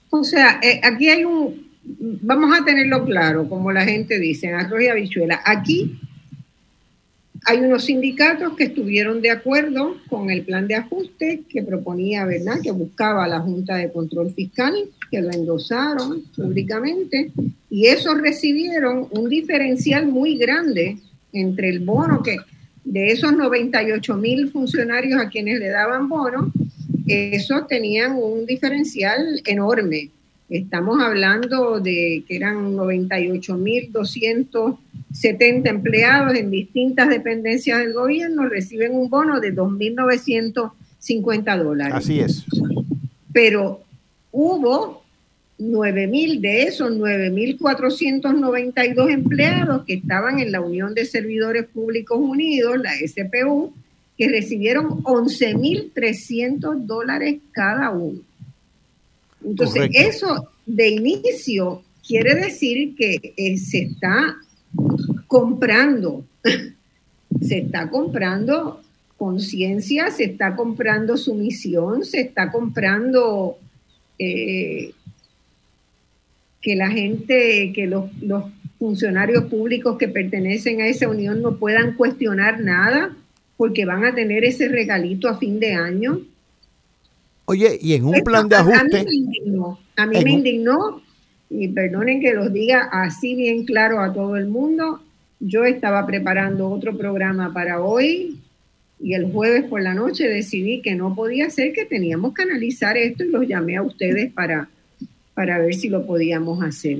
O sea, eh, aquí hay un, vamos a tenerlo claro, como la gente dice, en arroz y habichuela. Aquí hay unos sindicatos que estuvieron de acuerdo con el plan de ajuste que proponía, ¿verdad?, que buscaba la Junta de Control Fiscal, que lo endosaron públicamente, y esos recibieron un diferencial muy grande entre el bono que de esos 98 mil funcionarios a quienes le daban bono, esos tenían un diferencial enorme. Estamos hablando de que eran 98.270 empleados en distintas dependencias del gobierno, reciben un bono de 2.950 dólares. Así es. Pero hubo 9.000 de esos 9.492 empleados que estaban en la Unión de Servidores Públicos Unidos, la SPU, que recibieron 11.300 dólares cada uno. Entonces, eso de inicio quiere decir que eh, se está comprando, se está comprando conciencia, se está comprando sumisión, se está comprando eh, que la gente, que los, los funcionarios públicos que pertenecen a esa unión no puedan cuestionar nada porque van a tener ese regalito a fin de año. Oye, y en un plan de ajuste. A mí me indignó, y perdonen que los diga así bien claro a todo el mundo. Yo estaba preparando otro programa para hoy y el jueves por la noche decidí que no podía ser, que teníamos que analizar esto y los llamé a ustedes para, para ver si lo podíamos hacer.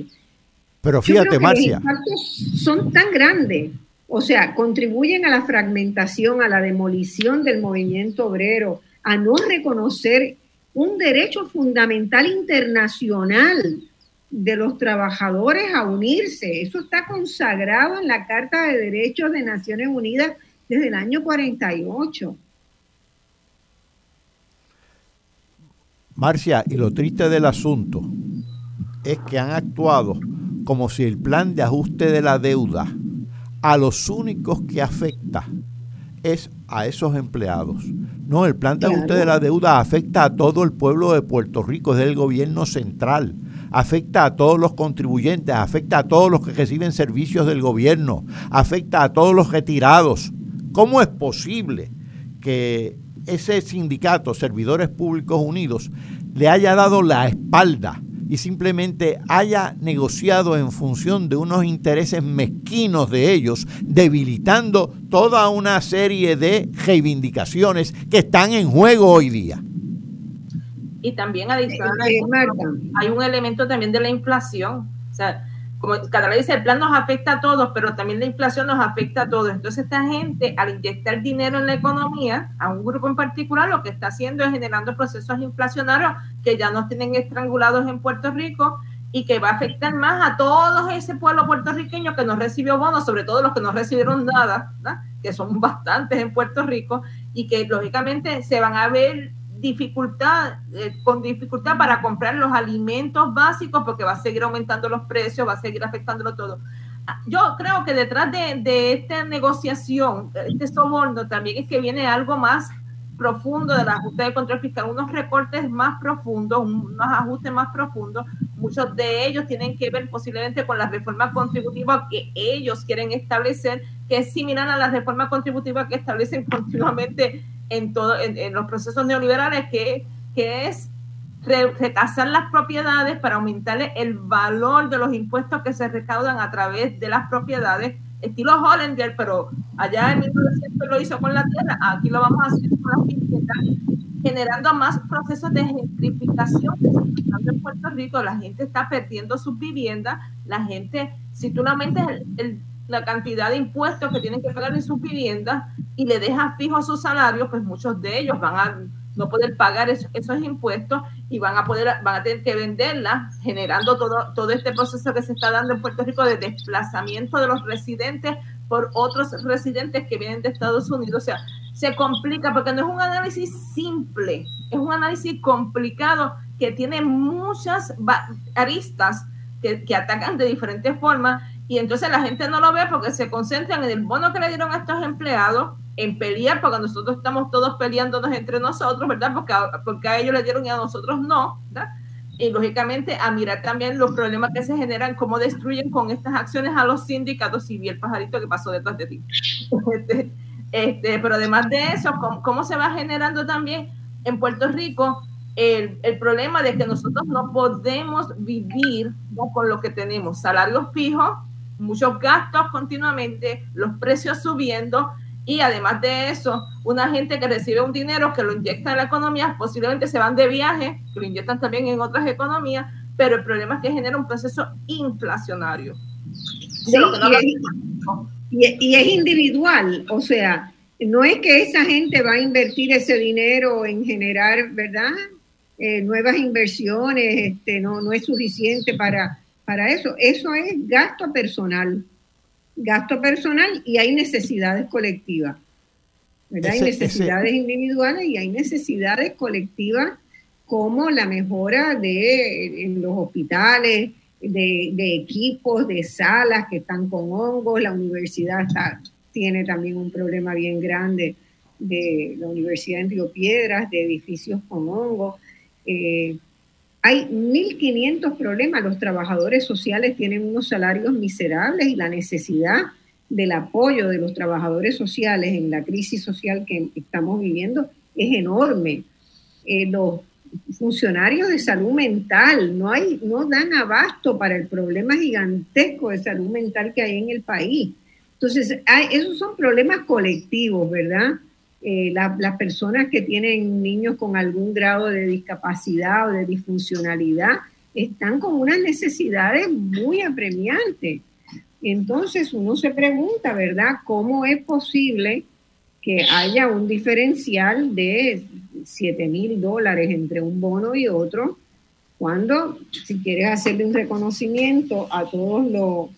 Pero fíjate, Marcia. Los son tan grandes, o sea, contribuyen a la fragmentación, a la demolición del movimiento obrero, a no reconocer un derecho fundamental internacional de los trabajadores a unirse. Eso está consagrado en la Carta de Derechos de Naciones Unidas desde el año 48. Marcia, y lo triste del asunto es que han actuado como si el plan de ajuste de la deuda a los únicos que afecta es a esos empleados. No, el plan de ajuste de la deuda afecta a todo el pueblo de Puerto Rico, es del gobierno central, afecta a todos los contribuyentes, afecta a todos los que reciben servicios del gobierno, afecta a todos los retirados. ¿Cómo es posible que ese sindicato, Servidores Públicos Unidos, le haya dado la espalda y simplemente haya negociado en función de unos intereses mezquinos de ellos, debilitando toda una serie de reivindicaciones que están en juego hoy día. Y también adicional, hay un elemento también de la inflación. O sea, como vez dice, el plan nos afecta a todos, pero también la inflación nos afecta a todos. Entonces, esta gente, al inyectar dinero en la economía, a un grupo en particular, lo que está haciendo es generando procesos inflacionarios que ya nos tienen estrangulados en Puerto Rico y que va a afectar más a todo ese pueblo puertorriqueño que no recibió bonos, sobre todo los que no recibieron nada, que son bastantes en Puerto Rico, y que lógicamente se van a ver dificultad, eh, con dificultad para comprar los alimentos básicos porque va a seguir aumentando los precios, va a seguir afectándolo todo. Ah, yo creo que detrás de, de esta negociación, este soborno, también es que viene algo más profundo de la ajuste de control fiscal, unos recortes más profundos, unos ajustes más profundos. Muchos de ellos tienen que ver posiblemente con la reforma contributiva que ellos quieren establecer, que es similar a la reforma contributiva que establecen continuamente en, todo, en, los procesos neoliberales, que, que es recasar las propiedades para aumentarle el valor de los impuestos que se recaudan a través de las propiedades estilo Hollander, pero allá en 1900 lo hizo con la tierra, aquí lo vamos a hacer con las viviendas, generando más procesos de gentrificación. En Puerto Rico la gente está perdiendo sus viviendas, la gente, si tú no aumentas la cantidad de impuestos que tienen que pagar en sus viviendas y le dejas fijo sus salarios, pues muchos de ellos van a no poder pagar esos impuestos y van a poder van a tener que venderla generando todo todo este proceso que se está dando en Puerto Rico de desplazamiento de los residentes por otros residentes que vienen de Estados Unidos. O sea se complica porque no es un análisis simple es un análisis complicado que tiene muchas aristas que atacan de diferentes formas y entonces la gente no lo ve porque se concentran en el bono que le dieron a estos empleados en pelear, porque nosotros estamos todos peleándonos entre nosotros, ¿verdad? Porque a, porque a ellos le dieron y a nosotros no, ¿verdad? Y lógicamente a mirar también los problemas que se generan, cómo destruyen con estas acciones a los sindicatos, y vi el pajarito que pasó detrás de ti. Este, este, pero además de eso, ¿cómo, se va generando también en Puerto Rico el, el, problema de que nosotros no podemos vivir con lo que tenemos, salarios fijos, muchos gastos continuamente, los precios subiendo, y además de eso, una gente que recibe un dinero que lo inyecta en la economía, posiblemente se van de viaje, que lo inyectan también en otras economías, pero el problema es que genera un proceso inflacionario. y, es, individual, o sea, no es que esa gente va a invertir ese dinero en generar, ¿verdad? Eh, nuevas inversiones, este, no, no es suficiente para, para eso. Eso es gasto personal gasto personal y hay necesidades colectivas. hay necesidades individuales y hay necesidades colectivas como la mejora de en los hospitales, de, equipos, de salas que están con hongos. La universidad tiene también un problema bien grande de la Universidad de Río Piedras, de edificios con hongos. Eh, hay 1.500 problemas. Los trabajadores sociales tienen unos salarios miserables y la necesidad del apoyo de los trabajadores sociales en la crisis social que estamos viviendo es enorme. Eh, los funcionarios de salud mental no, hay, no dan abasto para el problema gigantesco de salud mental que hay en el país. Entonces, esos son problemas colectivos, ¿verdad? Eh, las personas que tienen niños con algún grado de discapacidad o de disfuncionalidad están con unas necesidades muy apremiantes. Entonces uno se pregunta, ¿verdad? ¿Cómo es posible que haya un diferencial de 7 mil dólares entre un bono y otro? Cuando, si quieres hacerle un reconocimiento a todos los,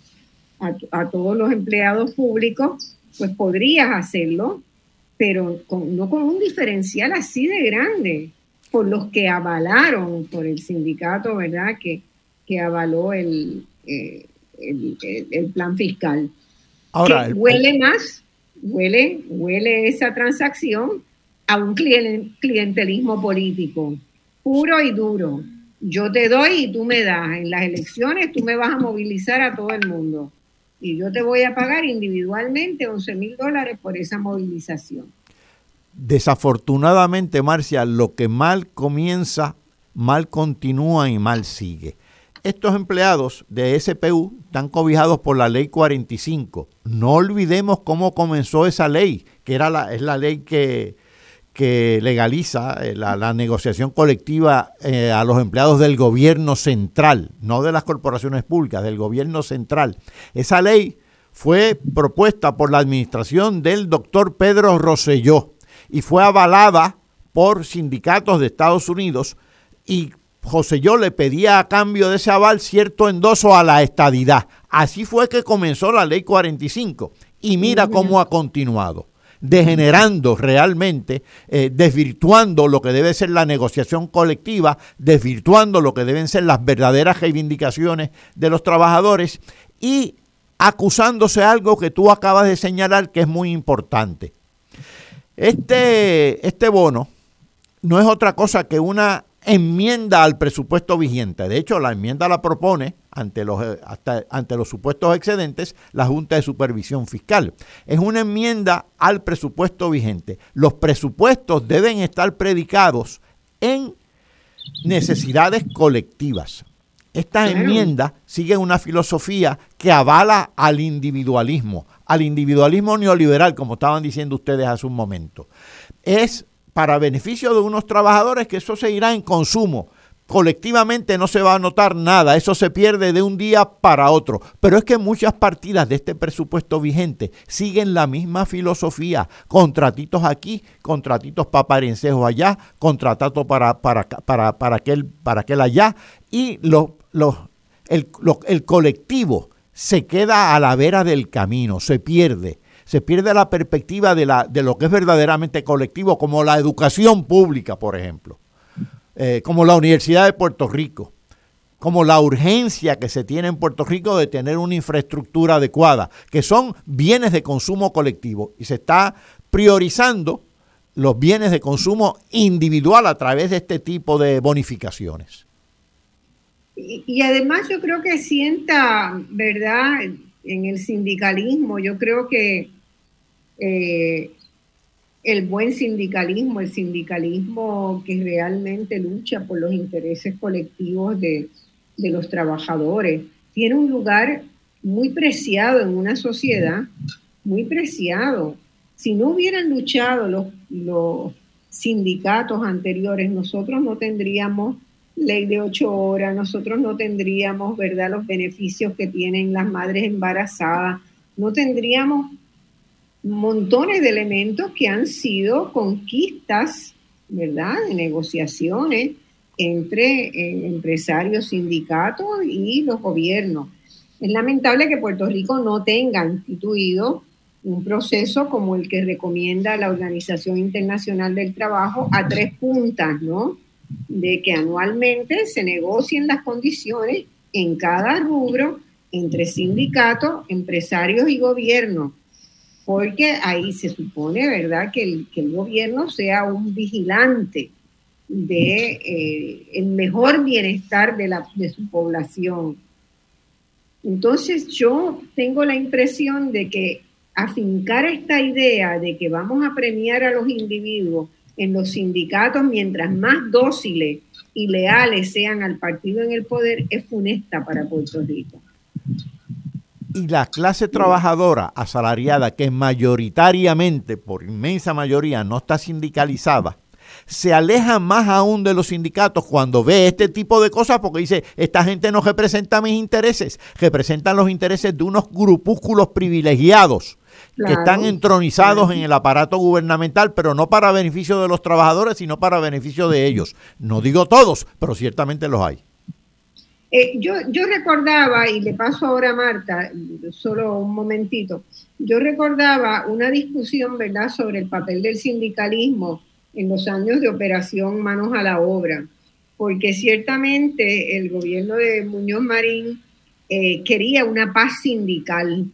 a todos los empleados públicos, pues podrías hacerlo pero no con un diferencial así de grande, por los que avalaron, por el sindicato, ¿verdad?, que, que avaló el, eh, el, plan fiscal. Ahora, huele más, huele, huele esa transacción a un clientelismo político, puro y duro. Yo te doy y tú me das. En las elecciones tú me vas a movilizar a todo el mundo y yo te voy a pagar individualmente 11 mil dólares por esa movilización. Desafortunadamente, Marcia, lo que mal comienza, mal continúa y mal sigue. Estos empleados de SPU están cobijados por la ley 45. No olvidemos cómo comenzó esa ley, que era la, es la ley que, que legaliza eh, la, negociación colectiva eh, a los empleados del gobierno central, no de las corporaciones públicas, del gobierno central. Esa ley fue propuesta por la administración del doctor Pedro Rosselló y fue avalada por sindicatos de Estados Unidos y José le pedía a cambio de ese aval cierto endoso a la estadidad. Así fue que comenzó la ley 45 y mira cómo ha continuado degenerando realmente, eh, desvirtuando lo que debe ser la negociación colectiva, desvirtuando lo que deben ser las verdaderas reivindicaciones de los trabajadores y acusándose algo que tú acabas de señalar que es muy importante. Este, este bono no es otra cosa que una enmienda al presupuesto vigente. De hecho, la enmienda la propone ante los, ante los supuestos excedentes la Junta de Supervisión Fiscal. Es una enmienda al presupuesto vigente. Los presupuestos deben estar predicados en necesidades colectivas. Estas enmiendas siguen una filosofía que avala al individualismo, al individualismo neoliberal, como estaban diciendo ustedes hace un momento. Es para beneficio de unos trabajadores que eso se irá en consumo. Colectivamente no se va a notar nada, eso se pierde de un día para otro. Pero es que muchas partidas de este presupuesto vigente siguen la misma filosofía. Contratitos aquí, contratitos para parencejos allá, contratatos para, para, para, para, aquel, para aquel allá. Y los, los, el, el colectivo se queda a la vera del camino, se pierde se pierde la perspectiva de, la, de lo que es verdaderamente colectivo, como la educación pública, por ejemplo, eh, como la Universidad de Puerto Rico, como la urgencia que se tiene en Puerto Rico de tener una infraestructura adecuada, que son bienes de consumo colectivo, y se está priorizando los bienes de consumo individual a través de este tipo de bonificaciones. Y, y además yo creo que sienta, ¿verdad? En el sindicalismo, yo creo que eh, el buen sindicalismo, el sindicalismo que realmente lucha por los intereses colectivos de, los trabajadores, tiene un lugar muy preciado en una sociedad, muy preciado. Si no hubieran luchado los, los sindicatos anteriores, nosotros no tendríamos ley de ocho horas, nosotros no tendríamos, ¿verdad?, los beneficios que tienen las madres embarazadas, no tendríamos montones de elementos que han sido conquistas, ¿verdad?, de negociaciones entre eh, empresarios, sindicatos y los gobiernos. Es lamentable que Puerto Rico no tenga instituido un proceso como el que recomienda la Organización Internacional del Trabajo a tres puntas, ¿no? De que anualmente se negocien las condiciones en cada rubro entre sindicatos, empresarios y gobiernos porque ahí se supone, ¿verdad?, que el, que el gobierno sea un vigilante de eh, mejor bienestar de, la, de su población. Entonces yo tengo la impresión de que afincar esta idea de que vamos a premiar a los individuos en los sindicatos mientras más dóciles y leales sean al partido en el poder es funesta para Puerto Rico y la clase trabajadora asalariada, que mayoritariamente, por inmensa mayoría, no está sindicalizada, se aleja más aún de los sindicatos cuando ve este tipo de cosas porque dice, esta gente no representa mis intereses, representan los intereses de unos grupúsculos privilegiados que están entronizados en el aparato gubernamental, pero no para beneficio de los trabajadores, sino para beneficio de ellos. No digo todos, pero ciertamente los hay. Eh, yo, yo recordaba, y le paso ahora a Marta, solo un momentito, yo recordaba una discusión, ¿verdad?, sobre el papel del sindicalismo en los años de operación Manos a la Obra, porque ciertamente el gobierno de Muñoz Marín eh, quería una paz sindical,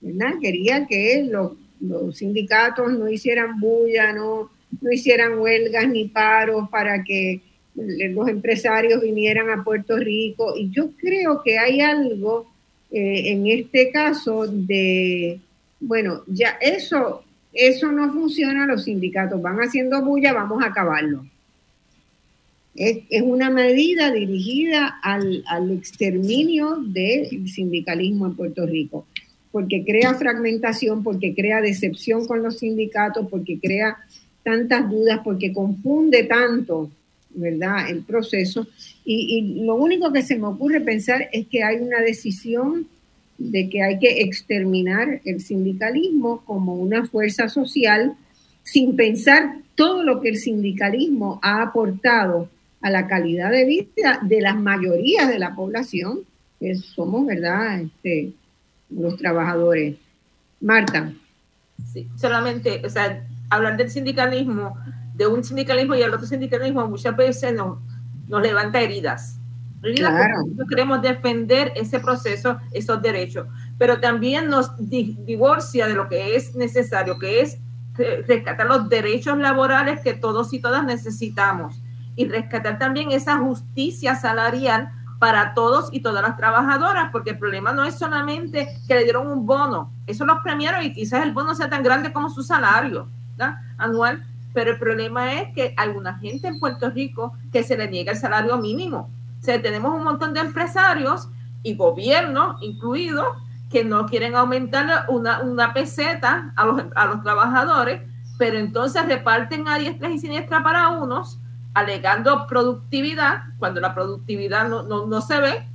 ¿verdad? Quería que los, los sindicatos no hicieran bulla, no, no hicieran huelgas ni paros para que los empresarios vinieran a Puerto Rico. Y yo creo que hay algo eh, en este caso de, bueno, ya eso, eso no funciona, los sindicatos van haciendo bulla, vamos a acabarlo. Es, una medida dirigida al, al exterminio del sindicalismo en Puerto Rico, porque crea fragmentación, porque crea decepción con los sindicatos, porque crea tantas dudas, porque confunde tanto ¿verdad? El proceso. Y, lo único que se me ocurre pensar es que hay una decisión de que hay que exterminar el sindicalismo como una fuerza social sin pensar todo lo que el sindicalismo ha aportado a la calidad de vida de las mayorías de la población, que somos, ¿verdad? Este, los trabajadores. Marta. Sí, solamente, o sea, hablar del sindicalismo de un sindicalismo y al otro sindicalismo muchas veces nos, nos levanta heridas. Nosotros queremos defender ese proceso, esos derechos, pero también nos divorcia de lo que es necesario, que es rescatar los derechos laborales que todos y todas necesitamos y rescatar también esa justicia salarial para todos y todas las trabajadoras, porque el problema no es solamente que le dieron un bono, eso los premiaron y quizás el bono sea tan grande como su salario anual, pero el problema es que alguna gente en Puerto Rico que se le niega el salario mínimo. O sea, tenemos un montón de empresarios y gobiernos incluidos que no quieren aumentar una, una peseta a los, a los trabajadores, pero entonces reparten a diestra y siniestra para unos, alegando productividad, cuando la productividad no, no, no se ve,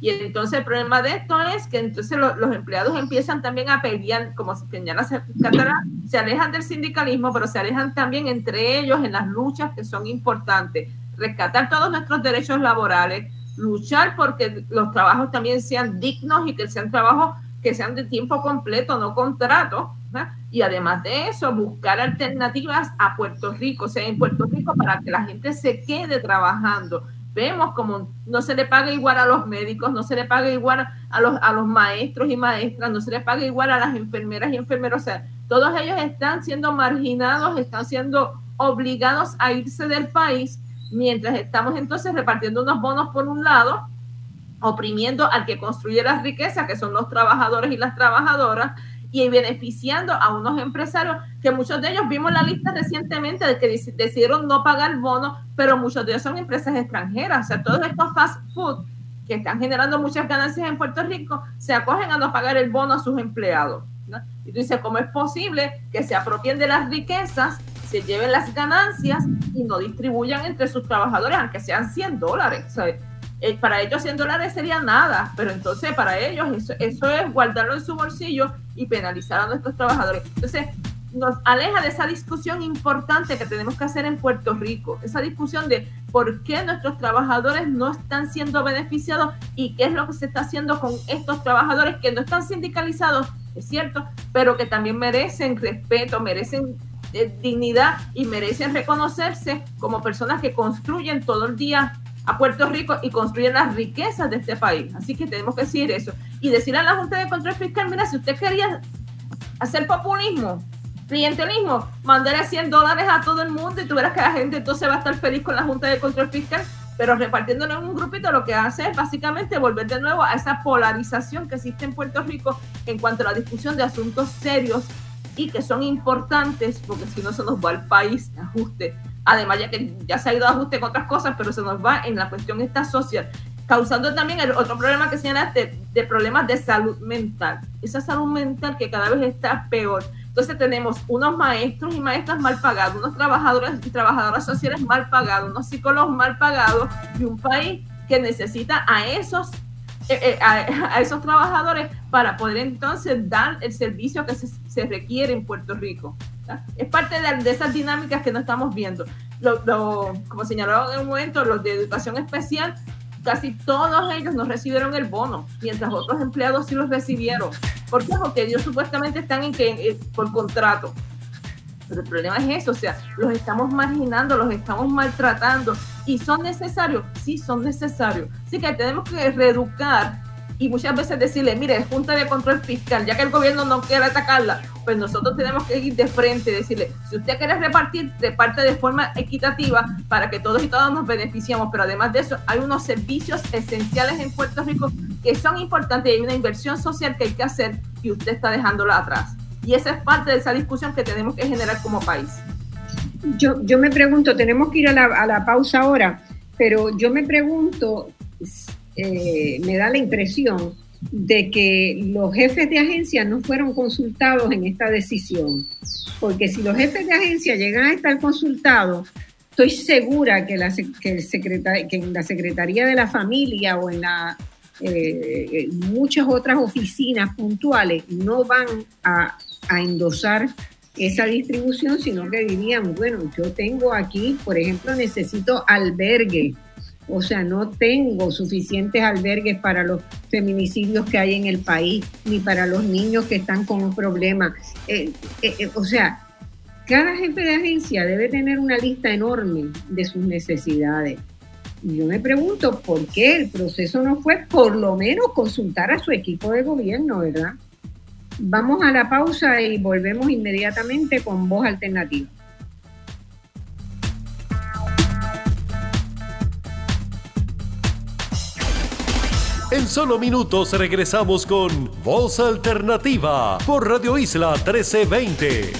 y entonces el problema de esto es que entonces los empleados empiezan también a pelear, como señala Catalá, se alejan del sindicalismo, pero se alejan también entre ellos en las luchas que son importantes. Rescatar todos nuestros derechos laborales, luchar porque los trabajos también sean dignos y que sean trabajos que sean de tiempo completo, no contratos. Y además de eso, buscar alternativas a Puerto Rico, o sea, en Puerto Rico para que la gente se quede trabajando vemos como no se le paga igual a los médicos, no se le paga igual a los, a los maestros y maestras, no se le paga igual a las enfermeras y enfermeros. O sea, todos ellos están siendo marginados, están siendo obligados a irse del país, mientras estamos entonces repartiendo unos bonos por un lado, oprimiendo al que construye las riquezas, que son los trabajadores y las trabajadoras, y beneficiando a unos empresarios que muchos de ellos vimos la lista recientemente de que decidieron no pagar bonos, pero muchos de ellos son empresas extranjeras. O sea, todos estos fast food que están generando muchas ganancias en Puerto Rico se acogen a no pagar el bono a sus empleados. Y tú dices, ¿cómo es posible que se apropien de las riquezas, se lleven las ganancias y no distribuyan entre sus trabajadores, aunque sean 100 dólares? Eh, para ellos 100 dólares sería nada, pero entonces para ellos eso, es guardarlo en su bolsillo y penalizar a nuestros trabajadores. Entonces, nos aleja de esa discusión importante que tenemos que hacer en Puerto Rico, esa discusión de por qué nuestros trabajadores no están siendo beneficiados y qué es lo que se está haciendo con estos trabajadores que no están sindicalizados, es cierto, pero que también merecen respeto, merecen eh, dignidad y merecen reconocerse como personas que construyen todo el día a Puerto Rico y construyen las riquezas de este país. Así que tenemos que decir eso. Y decirle a la Junta de Control Fiscal, mira, si usted quería hacer populismo, clientelismo, mandarle 100 dólares a todo el mundo y tú que la gente entonces va a estar feliz con la Junta de Control Fiscal, pero repartiéndolo en un grupito lo que hace es básicamente volver de nuevo a esa polarización que existe en Puerto Rico en cuanto a la discusión de asuntos serios y que son importantes, porque si no se nos va el país ajuste además ya que ya se ha ido a ajuste con otras cosas, pero se nos va en la cuestión esta social, causando también el otro problema que señalaste, de problemas de salud mental, esa salud mental que cada vez está peor. Entonces tenemos unos maestros y maestras mal pagados, unos trabajadores y trabajadoras sociales mal pagados, unos psicólogos mal pagados y un país que necesita a esos eh, eh, a, esos trabajadores para poder entonces dar el servicio que se, se requiere en Puerto Rico. Es parte de, esas dinámicas que no estamos viendo. como señalaron en un momento, los de educación especial, casi todos ellos no recibieron el bono, mientras otros empleados sí los recibieron. ¿Por qué? Porque ellos supuestamente están en que, eh, por contrato. Pero el problema es eso, o sea, los estamos marginando, los estamos maltratando. ¿Y son necesarios? Sí, son necesarios. Así que tenemos que reeducar y muchas veces decirle, mire, Junta de Control Fiscal, ya que el gobierno no quiere atacarla, pues nosotros tenemos que ir de frente decirle, si usted quiere repartir, reparte de forma equitativa para que todos y todas nos beneficiamos, pero además de eso hay unos servicios esenciales en Puerto Rico que son importantes y hay una inversión social que hay que hacer y usted está dejándola atrás. Y esa es parte de esa discusión que tenemos que generar como país. Yo, yo me pregunto, tenemos que ir a la pausa ahora, pero yo me pregunto eh, me da la impresión de que los jefes de agencia no fueron consultados en esta decisión. Porque si los jefes de agencia llegan a estar consultados, estoy segura que, la, que, en la Secretaría de la Familia o en la, eh, muchas otras oficinas puntuales no van a endosar esa distribución, sino que dirían, bueno, yo tengo aquí, por ejemplo, necesito albergue o sea, no tengo suficientes albergues para los feminicidios que hay en el país, ni para los niños que están con un problema. Eh, eh, eh, o sea, cada jefe de agencia debe tener una lista enorme de sus necesidades. Yo me pregunto por qué el proceso no fue por lo menos consultar a su equipo de gobierno, ¿verdad? Vamos a la pausa y volvemos inmediatamente con voz alternativa. En solo minutos regresamos con Voz Alternativa por Radio Isla 1320.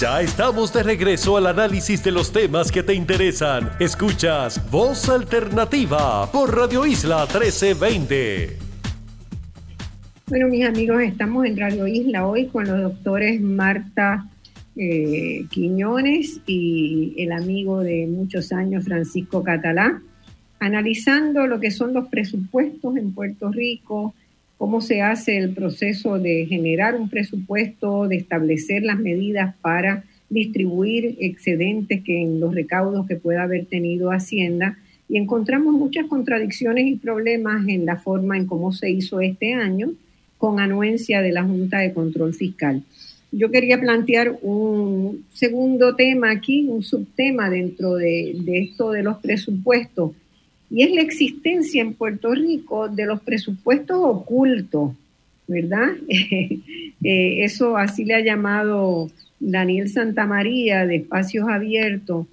Ya estamos de regreso al análisis de los temas que te interesan. Escuchas Voz Alternativa por Radio Isla 1320. Bueno, mis amigos, estamos en Radio Isla hoy con los doctores Marta eh, Quiñones y el amigo de muchos años, Francisco Catalá, analizando lo que son los presupuestos en Puerto Rico, cómo se hace el proceso de generar un presupuesto, de establecer las medidas para distribuir excedentes que en los recaudos que pueda haber tenido Hacienda. Y encontramos muchas contradicciones y problemas en la forma en cómo se hizo este año con anuencia de la Junta de Control Fiscal. Yo quería plantear un segundo tema aquí, un subtema dentro de, de esto de los presupuestos y es la existencia en Puerto Rico de los presupuestos ocultos, ¿verdad? Eh, eso así le ha llamado Daniel Santamaría de Espacios Abiertos.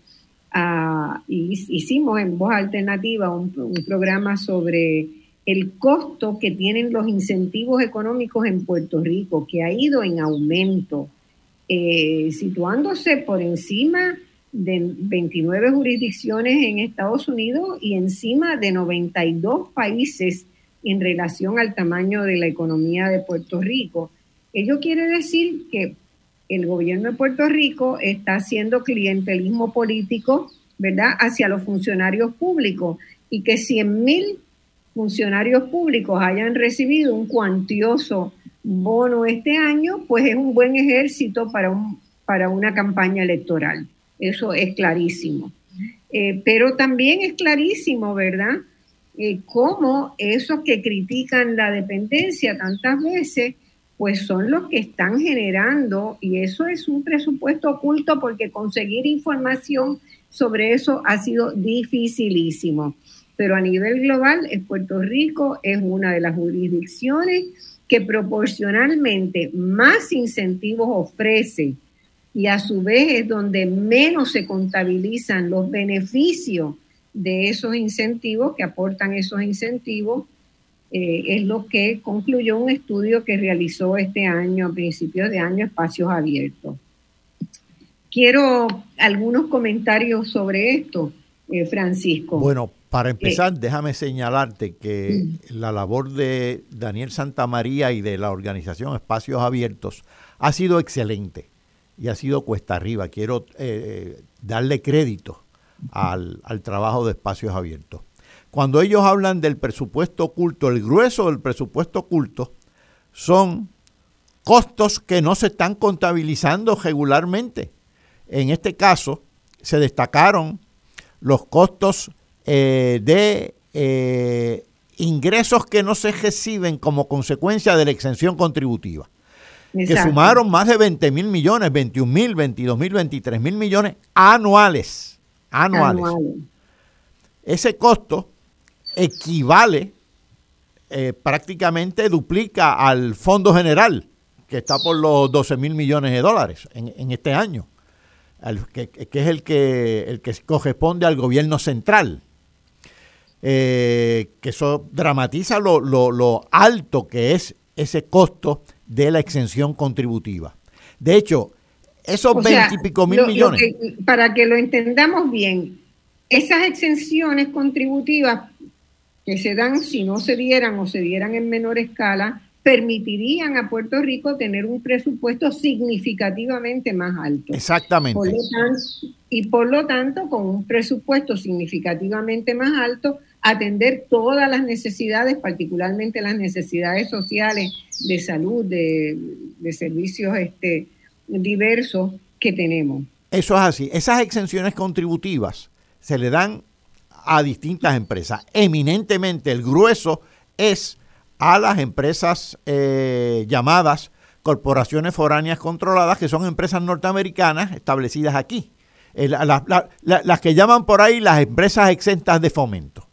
hicimos en Voz Alternativa un, programa sobre el costo que tienen los incentivos económicos en Puerto Rico, que ha ido en aumento, eh, situándose por encima de 29 jurisdicciones en Estados Unidos y encima de 92 países en relación al tamaño de la economía de Puerto Rico. Ello quiere decir que el gobierno de Puerto Rico está haciendo clientelismo político, ¿verdad?, hacia los funcionarios públicos y que 100 mil funcionarios públicos hayan recibido un cuantioso bono este año, pues es un buen ejército para, un, para una campaña electoral. Eso es clarísimo. Eh, pero también es clarísimo, ¿verdad? Eh, cómo esos que critican la dependencia tantas veces, pues son los que están generando, y eso es un presupuesto oculto porque conseguir información sobre eso ha sido dificilísimo. Pero a nivel global, Puerto Rico es una de las jurisdicciones que proporcionalmente más incentivos ofrece y a su vez es donde menos se contabilizan los beneficios de esos incentivos, que aportan esos incentivos, eh, es lo que concluyó un estudio que realizó este año, a principios de año, Espacios Abiertos. Quiero algunos comentarios sobre esto, eh, Francisco. Bueno, para eh, empezar, déjame señalarte que mm. la labor de Daniel Santamaría y de la organización Espacios Abiertos ha sido excelente y ha sido cuesta arriba. Quiero eh, darle crédito al, trabajo de espacios abiertos. Cuando ellos hablan del presupuesto oculto, el grueso del presupuesto oculto son costos que no se están contabilizando regularmente. En este caso, se destacaron los costos eh, de eh, ingresos que no se reciben como consecuencia de la exención contributiva que sumaron más de 20 mil millones, 21 mil, 22 mil, 23 mil millones anuales, anuales. Ese costo equivale, eh, prácticamente duplica al Fondo General, que está por los 12 mil millones de dólares en, este año, que, es el que, el que corresponde al gobierno central. Eh, que eso dramatiza lo, lo, lo alto que es ese costo de la exención contributiva. De hecho, esos veintipico mil millones. para que lo entendamos bien, esas exenciones contributivas que se dan si no se dieran o se dieran en menor escala, permitirían a Puerto Rico tener un presupuesto significativamente más alto. Exactamente. y por lo tanto, con un presupuesto significativamente más alto, atender todas las necesidades, particularmente las necesidades sociales de salud, de, servicios este, diversos que tenemos. Eso es así. Esas exenciones contributivas se le dan a distintas empresas. Eminentemente el grueso es a las empresas eh, llamadas corporaciones foráneas controladas, que son empresas norteamericanas establecidas aquí. Eh, las que llaman por ahí las empresas exentas de fomento.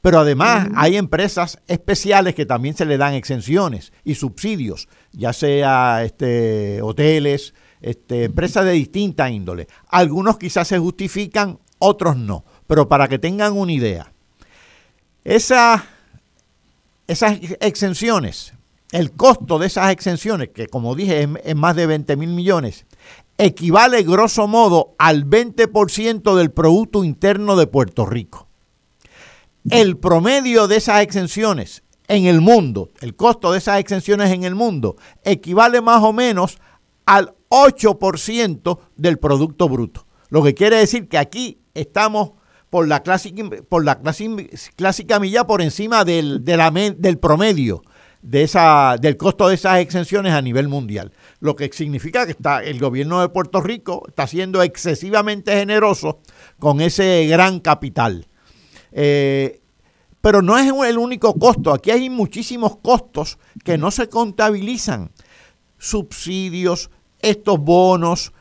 Pero además hay empresas especiales que también se le dan exenciones y subsidios, ya sea este, hoteles, este, empresas de distinta índole. Algunos quizás se justifican, otros no. Pero para que tengan una idea, esas exenciones, el costo de esas exenciones, que como dije es, más de 20 mil millones, equivale grosso modo al 20% del Producto Interno de Puerto Rico. El promedio de esas exenciones en el mundo, el costo de esas exenciones en el mundo, equivale más o menos al 8% del Producto Bruto. Lo que quiere decir que aquí estamos por la clásica, milla por encima del, del promedio de esa, del costo de esas exenciones a nivel mundial. Lo que significa que está, el gobierno de Puerto Rico está siendo excesivamente generoso con ese gran capital. Eh, pero no es el único costo, aquí hay muchísimos costos que no se contabilizan. Subsidios, estos bonos,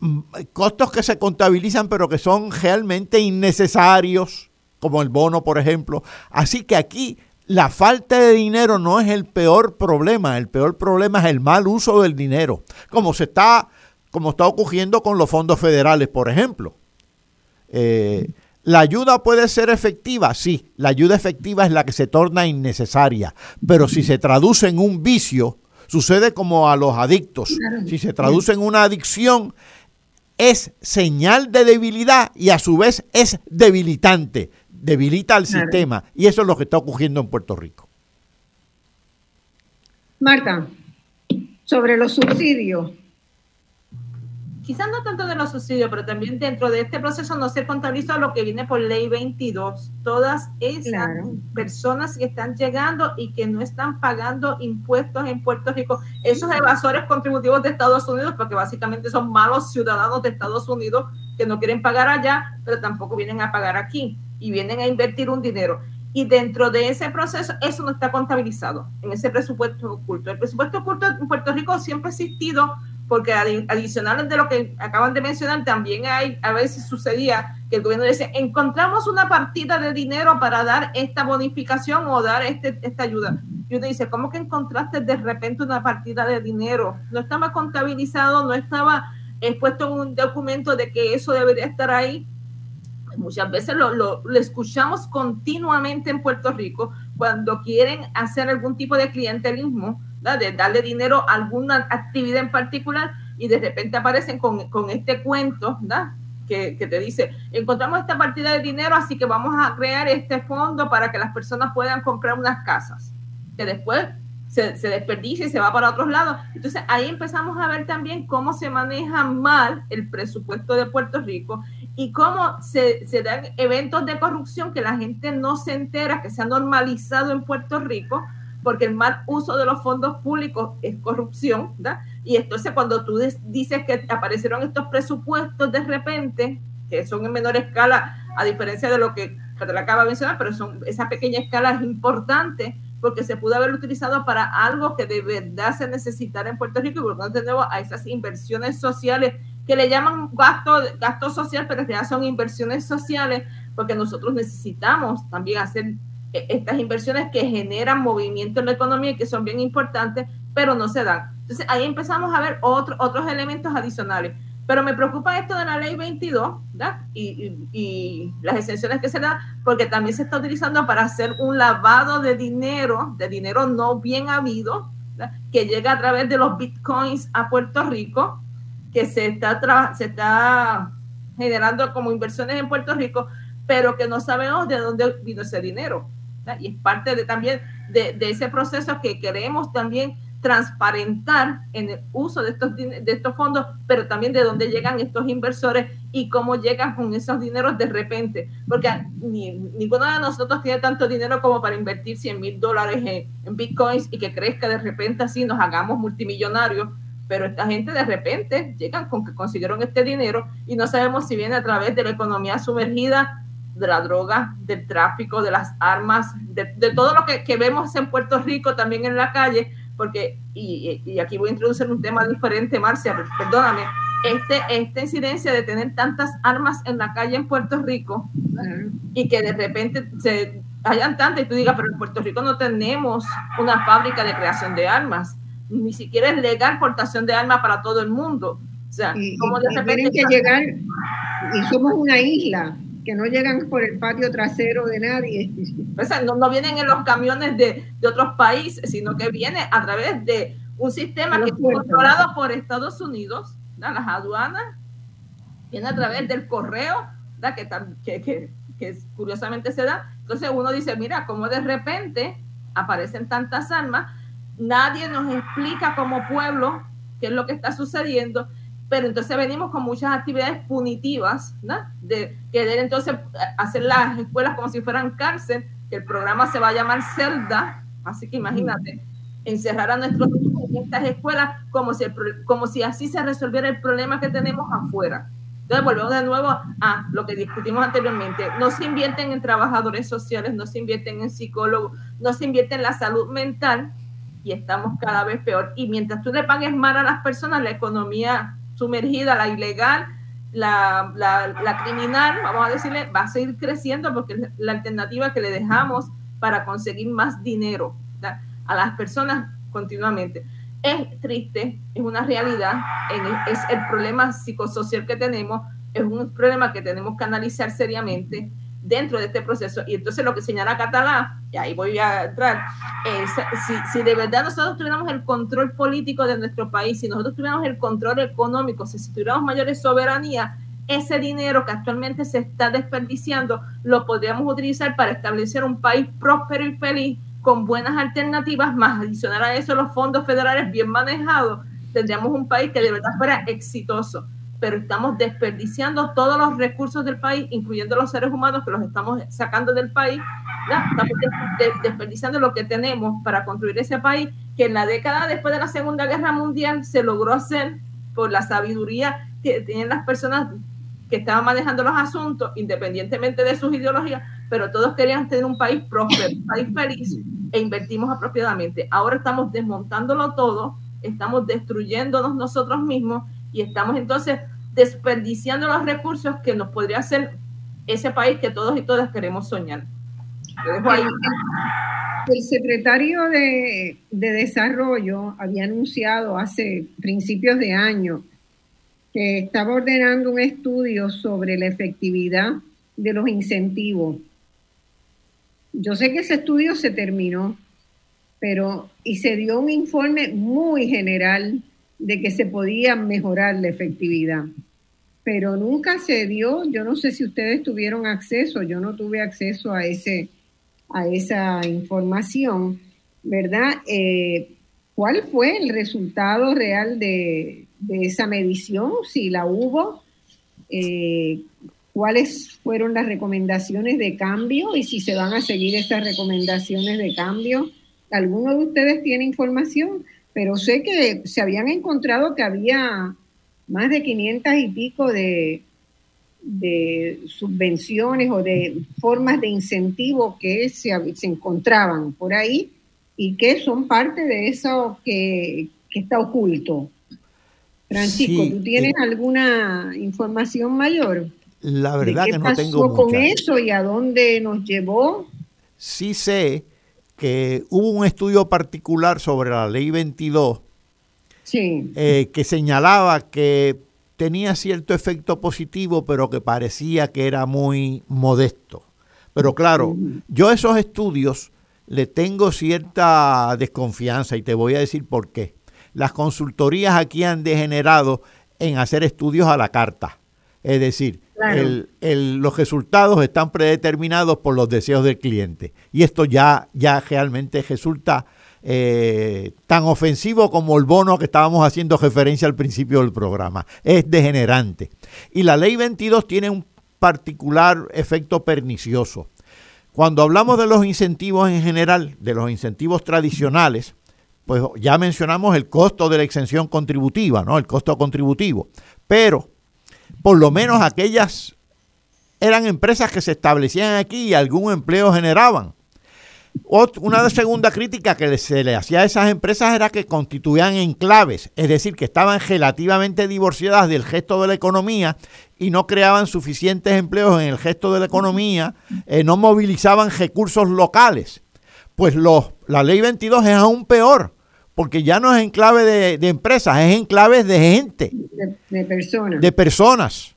mm, costos que se contabilizan pero que son realmente innecesarios, como el bono, por ejemplo. Así que aquí la falta de dinero no es el peor problema, el peor problema es el mal uso del dinero, como se está, como está ocurriendo con los fondos federales, por ejemplo. Eh, ¿La ayuda puede ser efectiva? Sí, la ayuda efectiva es la que se torna innecesaria, pero si se traduce en un vicio, sucede como a los adictos. Si se traduce en una adicción, es señal de debilidad y a su vez es debilitante debilita al sistema y eso es lo que está ocurriendo en Puerto Rico. Marta, sobre los subsidios. Quizás no tanto de los subsidios, pero también dentro de este proceso no se contabiliza lo que viene por ley 22. Todas esas personas que están llegando y que no están pagando impuestos en Puerto Rico, esos evasores contributivos de Estados Unidos, porque básicamente son malos ciudadanos de Estados Unidos que no quieren pagar allá, pero tampoco vienen a pagar aquí y vienen a invertir un dinero. Y dentro de ese proceso, eso no está contabilizado en ese presupuesto oculto. El presupuesto oculto en Puerto Rico siempre ha existido porque adicionales de lo que acaban de mencionar, también hay, a veces sucedía que el gobierno dice, encontramos una partida de dinero para dar esta bonificación o dar este, esta ayuda. Y uno dice, ¿cómo que encontraste de repente una partida de dinero? No estaba contabilizado, no estaba expuesto en un documento de que eso debería estar ahí muchas veces lo, escuchamos continuamente en Puerto Rico cuando quieren hacer algún tipo de clientelismo, de darle dinero a alguna actividad en particular y de repente aparecen con, este cuento, Que, que, te dice, encontramos esta partida de dinero, así que vamos a crear este fondo para que las personas puedan comprar unas casas, que después se, se, desperdicia y se va para otros lados. Entonces ahí empezamos a ver también cómo se maneja mal el presupuesto de Puerto Rico y cómo se, se, dan eventos de corrupción que la gente no se entera, que se ha normalizado en Puerto Rico, porque el mal uso de los fondos públicos es corrupción, ¿verdad? Y entonces cuando tú dices que aparecieron estos presupuestos de repente, que son en menor escala, a diferencia de lo que te acaba de mencionar, pero son, esa pequeña escala es importante porque se pudo haber utilizado para algo que de verdad se necesitara en Puerto Rico y por tanto tenemos a esas inversiones sociales que le llaman gasto, gasto social, pero en realidad son inversiones sociales, porque nosotros necesitamos también hacer estas inversiones que generan movimiento en la economía y que son bien importantes, pero no se dan. Entonces ahí empezamos a ver otro, otros elementos adicionales. Pero me preocupa esto de la ley 22 y, y, las exenciones que se dan, porque también se está utilizando para hacer un lavado de dinero, de dinero no bien habido, que llega a través de los bitcoins a Puerto Rico que se está, se está generando como inversiones en Puerto Rico, pero que no sabemos de dónde vino ese dinero. Y es parte de, también de, de, ese proceso que queremos también transparentar en el uso de estos, de estos fondos, pero también de dónde llegan estos inversores y cómo llegan con esos dineros de repente. Porque ni, ninguno de nosotros tiene tanto dinero como para invertir 100 mil dólares en, en bitcoins y que crezca de repente así, nos hagamos multimillonarios pero esta gente de repente llegan con que consiguieron este dinero y no sabemos si viene a través de la economía sumergida, de la droga, del tráfico, de las armas, de, todo lo que, vemos en Puerto Rico también en la calle, porque, y, aquí voy a introducir un tema diferente, Marcia, perdóname, este, esta incidencia de tener tantas armas en la calle en Puerto Rico y que de repente se hayan tantas y tú digas, pero en Puerto Rico no tenemos una fábrica de creación de armas ni siquiera es legal portación de armas para todo el mundo. O sea, como de repente que llegar y somos una isla que no llegan por el patio trasero de nadie. O sea, no, no vienen en los camiones de, de, otros países, sino que viene a través de un sistema que es controlado por Estados Unidos, las aduanas, viene a través del correo, que, que, que, curiosamente se da. Entonces uno dice, mira, como de repente aparecen tantas armas, nadie nos explica como pueblo qué es lo que está sucediendo, pero entonces venimos con muchas actividades punitivas, ¿no? De querer entonces hacer las escuelas como si fueran cárcel, que el programa se va a llamar Celda, así que imagínate, encerrar a nuestros niños en estas escuelas como si, como si así se resolviera el problema que tenemos afuera. Entonces volvemos de nuevo a lo que discutimos anteriormente. No se invierten en trabajadores sociales, no se invierten en psicólogos, no se invierte en la salud mental y estamos cada vez peor. Y mientras tú le pagues mal a las personas, la economía sumergida, la ilegal, la, la, criminal, vamos a decirle, va a seguir creciendo porque la alternativa que le dejamos para conseguir más dinero a las personas continuamente. Es triste, es una realidad, es el problema psicosocial que tenemos, es un problema que tenemos que analizar seriamente dentro de este proceso. Y entonces lo que señala Catalá, y ahí voy a entrar, es si, si, de verdad nosotros tuviéramos el control político de nuestro país, si nosotros tuviéramos el control económico, si, si tuviéramos mayores soberanía, ese dinero que actualmente se está desperdiciando lo podríamos utilizar para establecer un país próspero y feliz con buenas alternativas, más adicional a eso los fondos federales bien manejados, tendríamos un país que de verdad fuera exitoso. Pero estamos desperdiciando todos los recursos del país, incluyendo los seres humanos que los estamos sacando del país, estamos desperdiciando lo que tenemos para construir ese país que en la década después de la Segunda Guerra Mundial se logró hacer por la sabiduría que tienen las personas que estaban manejando los asuntos, independientemente de sus ideologías, pero todos querían tener un país próspero, un país feliz, e invertimos apropiadamente. Ahora estamos desmontándolo todo, estamos destruyéndonos nosotros mismos y estamos entonces desperdiciando los recursos que nos podría hacer ese país que todos y todas queremos soñar. El secretario de, de, Desarrollo había anunciado hace principios de año que estaba ordenando un estudio sobre la efectividad de los incentivos yo sé que ese estudio se terminó, pero y se dio un informe muy general de que se podía mejorar la efectividad, pero nunca se dio, yo no sé si ustedes tuvieron acceso, yo no tuve acceso a, ese, a esa información, ¿verdad? Eh, ¿Cuál fue el resultado real de, esa medición? Si la hubo, eh, cuáles fueron las recomendaciones de cambio y si se van a seguir esas recomendaciones de cambio. Alguno de ustedes tiene información, pero sé que se habían encontrado que había más de 500 y pico de, de subvenciones o de formas de incentivo que se, se, encontraban por ahí y que son parte de eso que, está oculto. Francisco, ¿tú tienes eh, alguna información mayor? La verdad que no tengo con eso y a dónde nos llevó? Sí sé que hubo un estudio particular sobre la ley 22 eh, que señalaba que tenía cierto efecto positivo, pero que parecía que era muy modesto. Pero claro, yo a esos estudios le tengo cierta desconfianza y te voy a decir por qué. Las consultorías aquí han degenerado en hacer estudios a la carta. Es decir, los resultados están predeterminados por los deseos del cliente. Y esto ya, ya realmente resulta eh, tan ofensivo como el bono que estábamos haciendo referencia al principio del programa. Es degenerante. Y la ley 22 tiene un particular efecto pernicioso. Cuando hablamos de los incentivos en general, de los incentivos tradicionales, pues ya mencionamos el costo de la exención contributiva, ¿no? El costo contributivo. Pero por lo menos aquellas eran empresas que se establecían aquí y algún empleo generaban. Una segunda crítica que se le hacía a esas empresas era que constituían enclaves, es decir, que estaban relativamente divorciadas del gesto de la economía y no creaban suficientes empleos en el gesto de la economía, eh, no movilizaban recursos locales. Pues los, la ley 22 es aún peor, porque ya no es enclave de, de empresas, es enclave de gente. De, personas. De personas.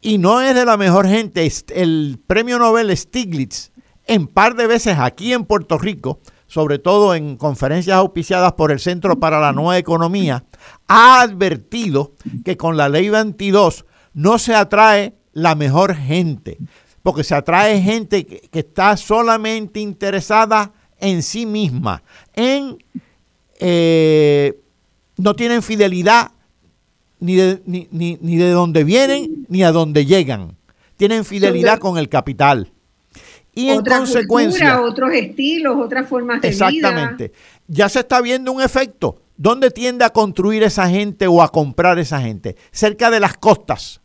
Y no es de la mejor gente. El premio Nobel Stiglitz, en par de veces aquí en Puerto Rico, sobre todo en conferencias auspiciadas por el Centro para la Nueva Economía, ha advertido que con la ley 22 no se atrae la mejor gente, porque se atrae gente que, está solamente interesada en sí misma, en eh, no tienen fidelidad ni de, ni, ni, de dónde vienen ni a dónde llegan. Tienen fidelidad con el capital. Y en consecuencia. otros estilos, otras formas de vida. Exactamente. Ya se está viendo un efecto. ¿Dónde tiende a construir esa gente o a comprar esa gente? Cerca de las costas.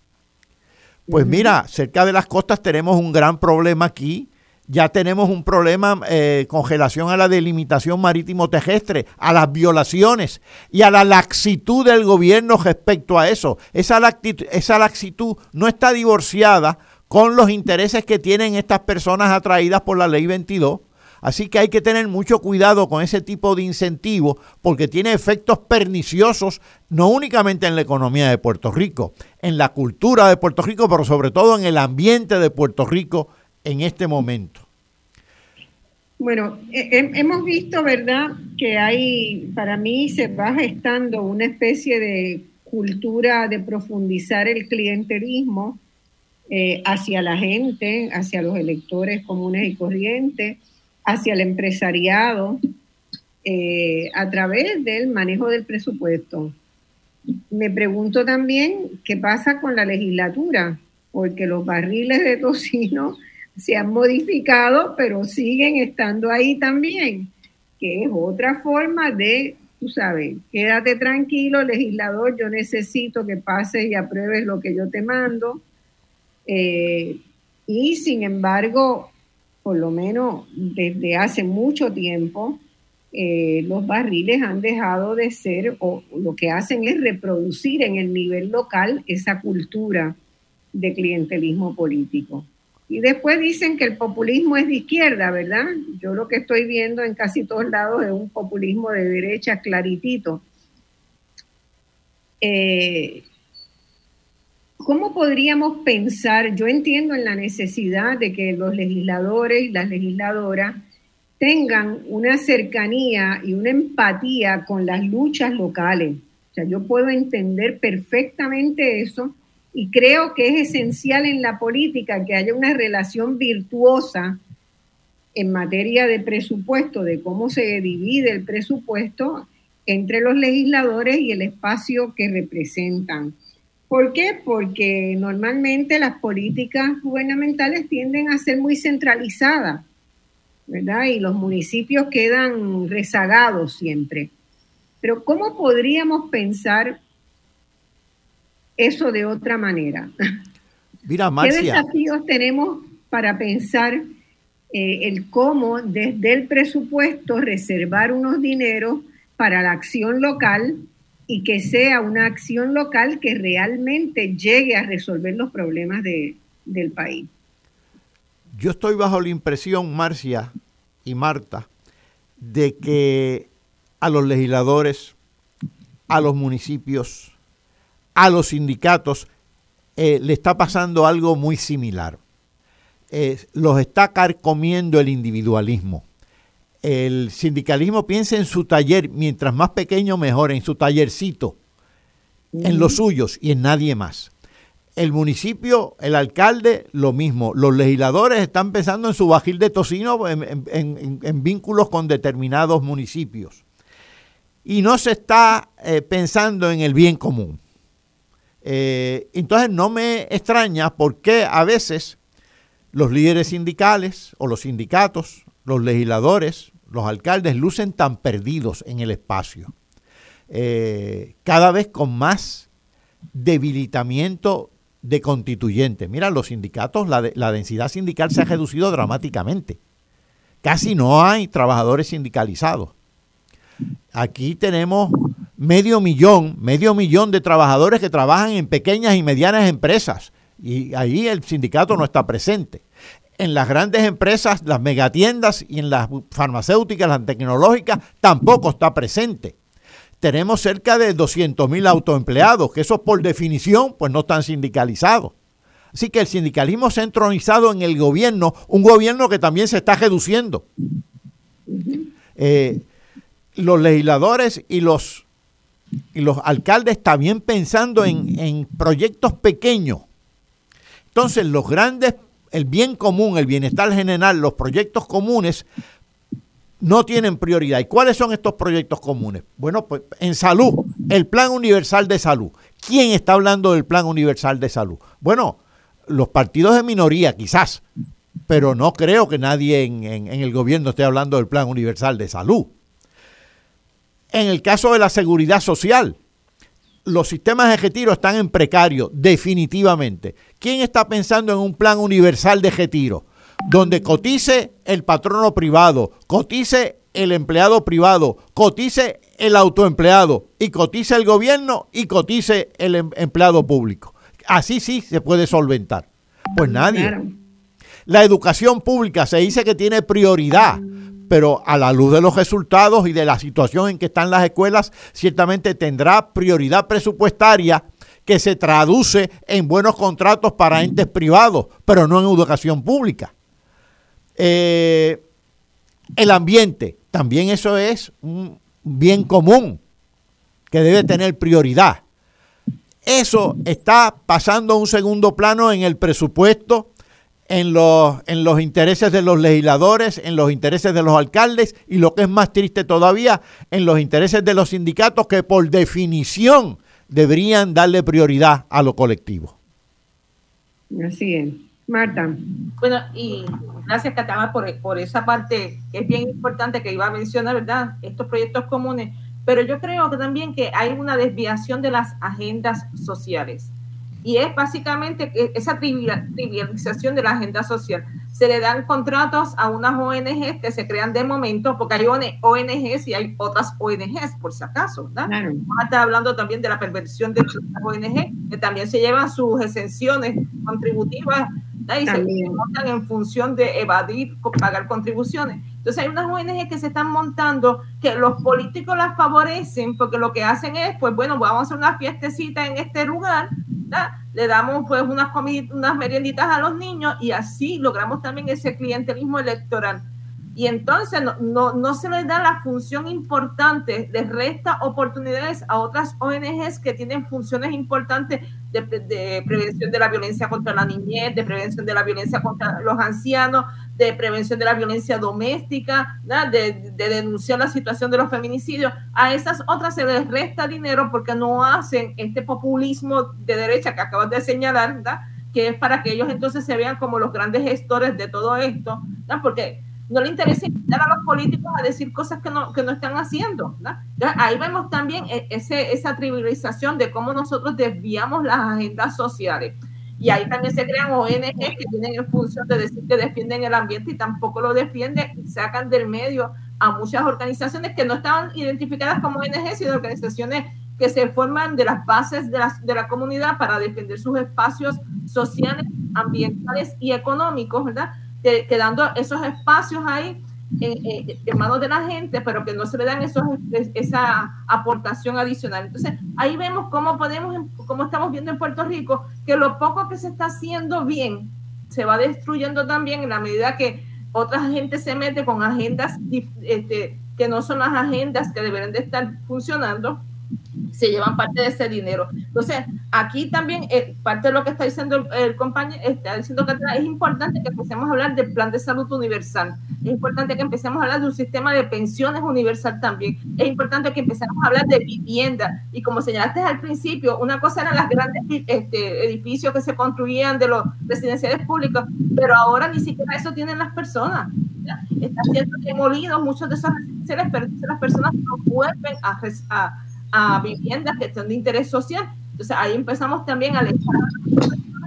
Pues mira, cerca de las costas tenemos un gran problema aquí ya tenemos un problema eh, con relación a la delimitación marítimo terrestre, a las violaciones y a la laxitud del gobierno respecto a eso. Esa esa laxitud no está divorciada con los intereses que tienen estas personas atraídas por la ley 22. Así que hay que tener mucho cuidado con ese tipo de incentivos porque tiene efectos perniciosos no únicamente en la economía de Puerto Rico, en la cultura de Puerto Rico, pero sobre todo en el ambiente de Puerto Rico en este momento? Bueno, hemos visto, ¿verdad?, que hay, para mí se va gestando una especie de cultura de profundizar el clientelismo eh, hacia la gente, hacia los electores comunes y corrientes, hacia el empresariado, eh, a través del manejo del presupuesto. Me pregunto también qué pasa con la legislatura, porque los barriles de tocino se han modificado, pero siguen estando ahí también, que es otra forma de, tú sabes, quédate tranquilo, legislador, yo necesito que pases y apruebes lo que yo te mando. Eh, y sin embargo, por lo menos desde hace mucho tiempo, eh, los barriles han dejado de ser, o lo que hacen es reproducir en el nivel local esa cultura de clientelismo político. Y después dicen que el populismo es de izquierda, ¿verdad? Yo lo que estoy viendo en casi todos lados es un populismo de derecha claritito. Eh, ¿Cómo podríamos pensar? Yo entiendo en la necesidad de que los legisladores y las legisladoras tengan una cercanía y una empatía con las luchas locales. O sea, yo puedo entender perfectamente eso y creo que es esencial en la política que haya una relación virtuosa en materia de presupuesto, de cómo se divide el presupuesto entre los legisladores y el espacio que representan. ¿Por qué? Porque normalmente las políticas gubernamentales tienden a ser muy centralizadas, ¿verdad? Y los municipios quedan rezagados siempre. Pero ¿cómo podríamos pensar eso de otra manera. Mira, ¿Qué desafíos tenemos para pensar eh, el cómo desde el presupuesto reservar unos dineros para la acción local y que sea una acción local que realmente llegue a resolver los problemas del país? Yo estoy bajo la impresión, Marcia y Marta, de que a los legisladores, a los municipios, a los sindicatos eh, le está pasando algo muy similar. Eh, los está carcomiendo el individualismo. El sindicalismo piensa en su taller, mientras más pequeño mejor, en su tallercito, en los suyos y en nadie más. El municipio, el alcalde, lo mismo. Los legisladores están pensando en su bajil de tocino en, vínculos con determinados municipios. Y no se está eh, pensando en el bien común. Eh, entonces no me extraña por qué a veces los líderes sindicales o los sindicatos, los legisladores, los alcaldes lucen tan perdidos en el espacio, eh, cada vez con más debilitamiento de constituyentes. Mira, los sindicatos, la, la densidad sindical se ha reducido dramáticamente. Casi no hay trabajadores sindicalizados. Aquí tenemos medio millón, medio millón de trabajadores que trabajan en pequeñas y medianas empresas y ahí el sindicato no está presente. En las grandes empresas, las megatiendas y en las farmacéuticas, las tecnológicas, tampoco está presente. Tenemos cerca de 200 mil autoempleados, que esos por definición pues no están sindicalizados. Así que el sindicalismo se ha entronizado en el gobierno, un gobierno que también se está reduciendo. eh, los legisladores y los, y los alcaldes también pensando en, en proyectos pequeños. Entonces, los grandes, el bien común, el bienestar general, los proyectos comunes no tienen prioridad. ¿Y cuáles son estos proyectos comunes? Bueno, pues en salud, el Plan Universal de Salud. ¿Quién está hablando del Plan Universal de Salud? Bueno, los partidos de minoría quizás, pero no creo que nadie en, el gobierno esté hablando del Plan Universal de Salud. En el caso de la seguridad social, los sistemas de retiro están en precario, definitivamente. ¿Quién está pensando en un plan universal de retiro? donde cotice el patrono privado, cotice el empleado privado, cotice el autoempleado y cotice el gobierno y cotice el em-, empleado público. Así sí se puede solventar. Pues nadie. La educación pública se dice que tiene prioridad, pero a la luz de los resultados y de la situación en que están las escuelas, ciertamente tendrá prioridad presupuestaria que se traduce en buenos contratos para entes privados, pero no en educación pública. Eh, el ambiente, también eso es un bien común que debe tener prioridad. Eso está pasando a un segundo plano en el presupuesto, en los, en los intereses de los legisladores, en los intereses de los alcaldes y lo que es más triste todavía, en los intereses de los sindicatos que por definición deberían darle prioridad a lo colectivo. Así es. Marta. Bueno, y gracias, Catama, por, por esa parte que es bien importante que iba a mencionar, ¿verdad? Estos proyectos comunes. Pero yo creo que también que hay una desviación de las agendas sociales. Y es básicamente esa trivialización de la agenda social. Se le dan contratos a unas ONGs que se crean de momento, porque hay ONGs y hay otras ONGs, por si acaso. ¿verdad? Claro. Está hablando también de la perversión de las ONG, que también se llevan sus exenciones contributivas y se montan en función de evadir, pagar contribuciones. Entonces hay unas ONG que se están montando que los políticos las favorecen porque lo que hacen es, pues bueno, vamos a hacer una fiestecita en este lugar, le damos pues unas, unas merienditas a los niños y así logramos también ese clientelismo electoral. Y entonces no, no, se les da la función importante, les resta oportunidades a otras ONGs que tienen funciones importantes de, prevención de la violencia contra la niñez, de prevención de la violencia contra los ancianos, de prevención de la violencia doméstica, de, de, denunciar la situación de los feminicidios. A esas otras se les resta dinero porque no hacen este populismo de derecha que acabas de señalar, ¿verdad? que es para que ellos entonces se vean como los grandes gestores de todo esto, ¿verdad? porque no le interesa invitar a los políticos a decir cosas que no, que no están haciendo. ahí vemos también e, ese, esa trivialización de cómo nosotros desviamos las agendas sociales. Y ahí también se crean ONG que tienen en función de decir que defienden el ambiente y tampoco lo defienden y sacan del medio a muchas organizaciones que no estaban identificadas como ONG, sino organizaciones que se forman de las bases de la, de la comunidad para defender sus espacios sociales, ambientales y económicos, ¿verdad? quedando esos espacios ahí en, manos de la gente, pero que no se le dan esos, esa aportación adicional. Entonces, ahí vemos cómo podemos, cómo estamos viendo en Puerto Rico, que lo poco que se está haciendo bien se va destruyendo también en la medida que otra gente se mete con agendas este, que no son las agendas que deberían de estar funcionando se llevan parte de ese dinero. Entonces, aquí también eh, parte de lo que está diciendo el, compañero, está diciendo que es importante que empecemos a hablar del plan de salud universal. Es importante que empecemos a hablar de un sistema de pensiones universal también. Es importante que empecemos a hablar de vivienda. Y como señalaste al principio, una cosa eran las grandes este, edificios que se construían de los residenciales públicos, pero ahora ni siquiera eso tienen las personas. Están siendo demolidos muchos de esos residenciales, pero las personas no vuelven a, a a viviendas que son de interés social. Entonces ahí empezamos también a alejar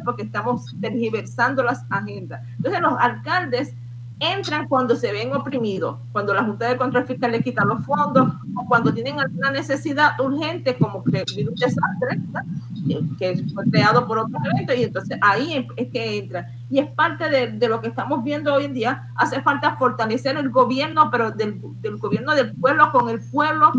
porque estamos tergiversando las agendas. Entonces los alcaldes entran cuando se ven oprimidos, cuando la Junta de Control Fiscal le quita los fondos o cuando tienen alguna necesidad urgente como que un desastre que fue creado por otro evento y entonces ahí es que entra. Y es parte de, de, lo que estamos viendo hoy en día. Hace falta fortalecer el gobierno, pero del, del gobierno del pueblo con el pueblo,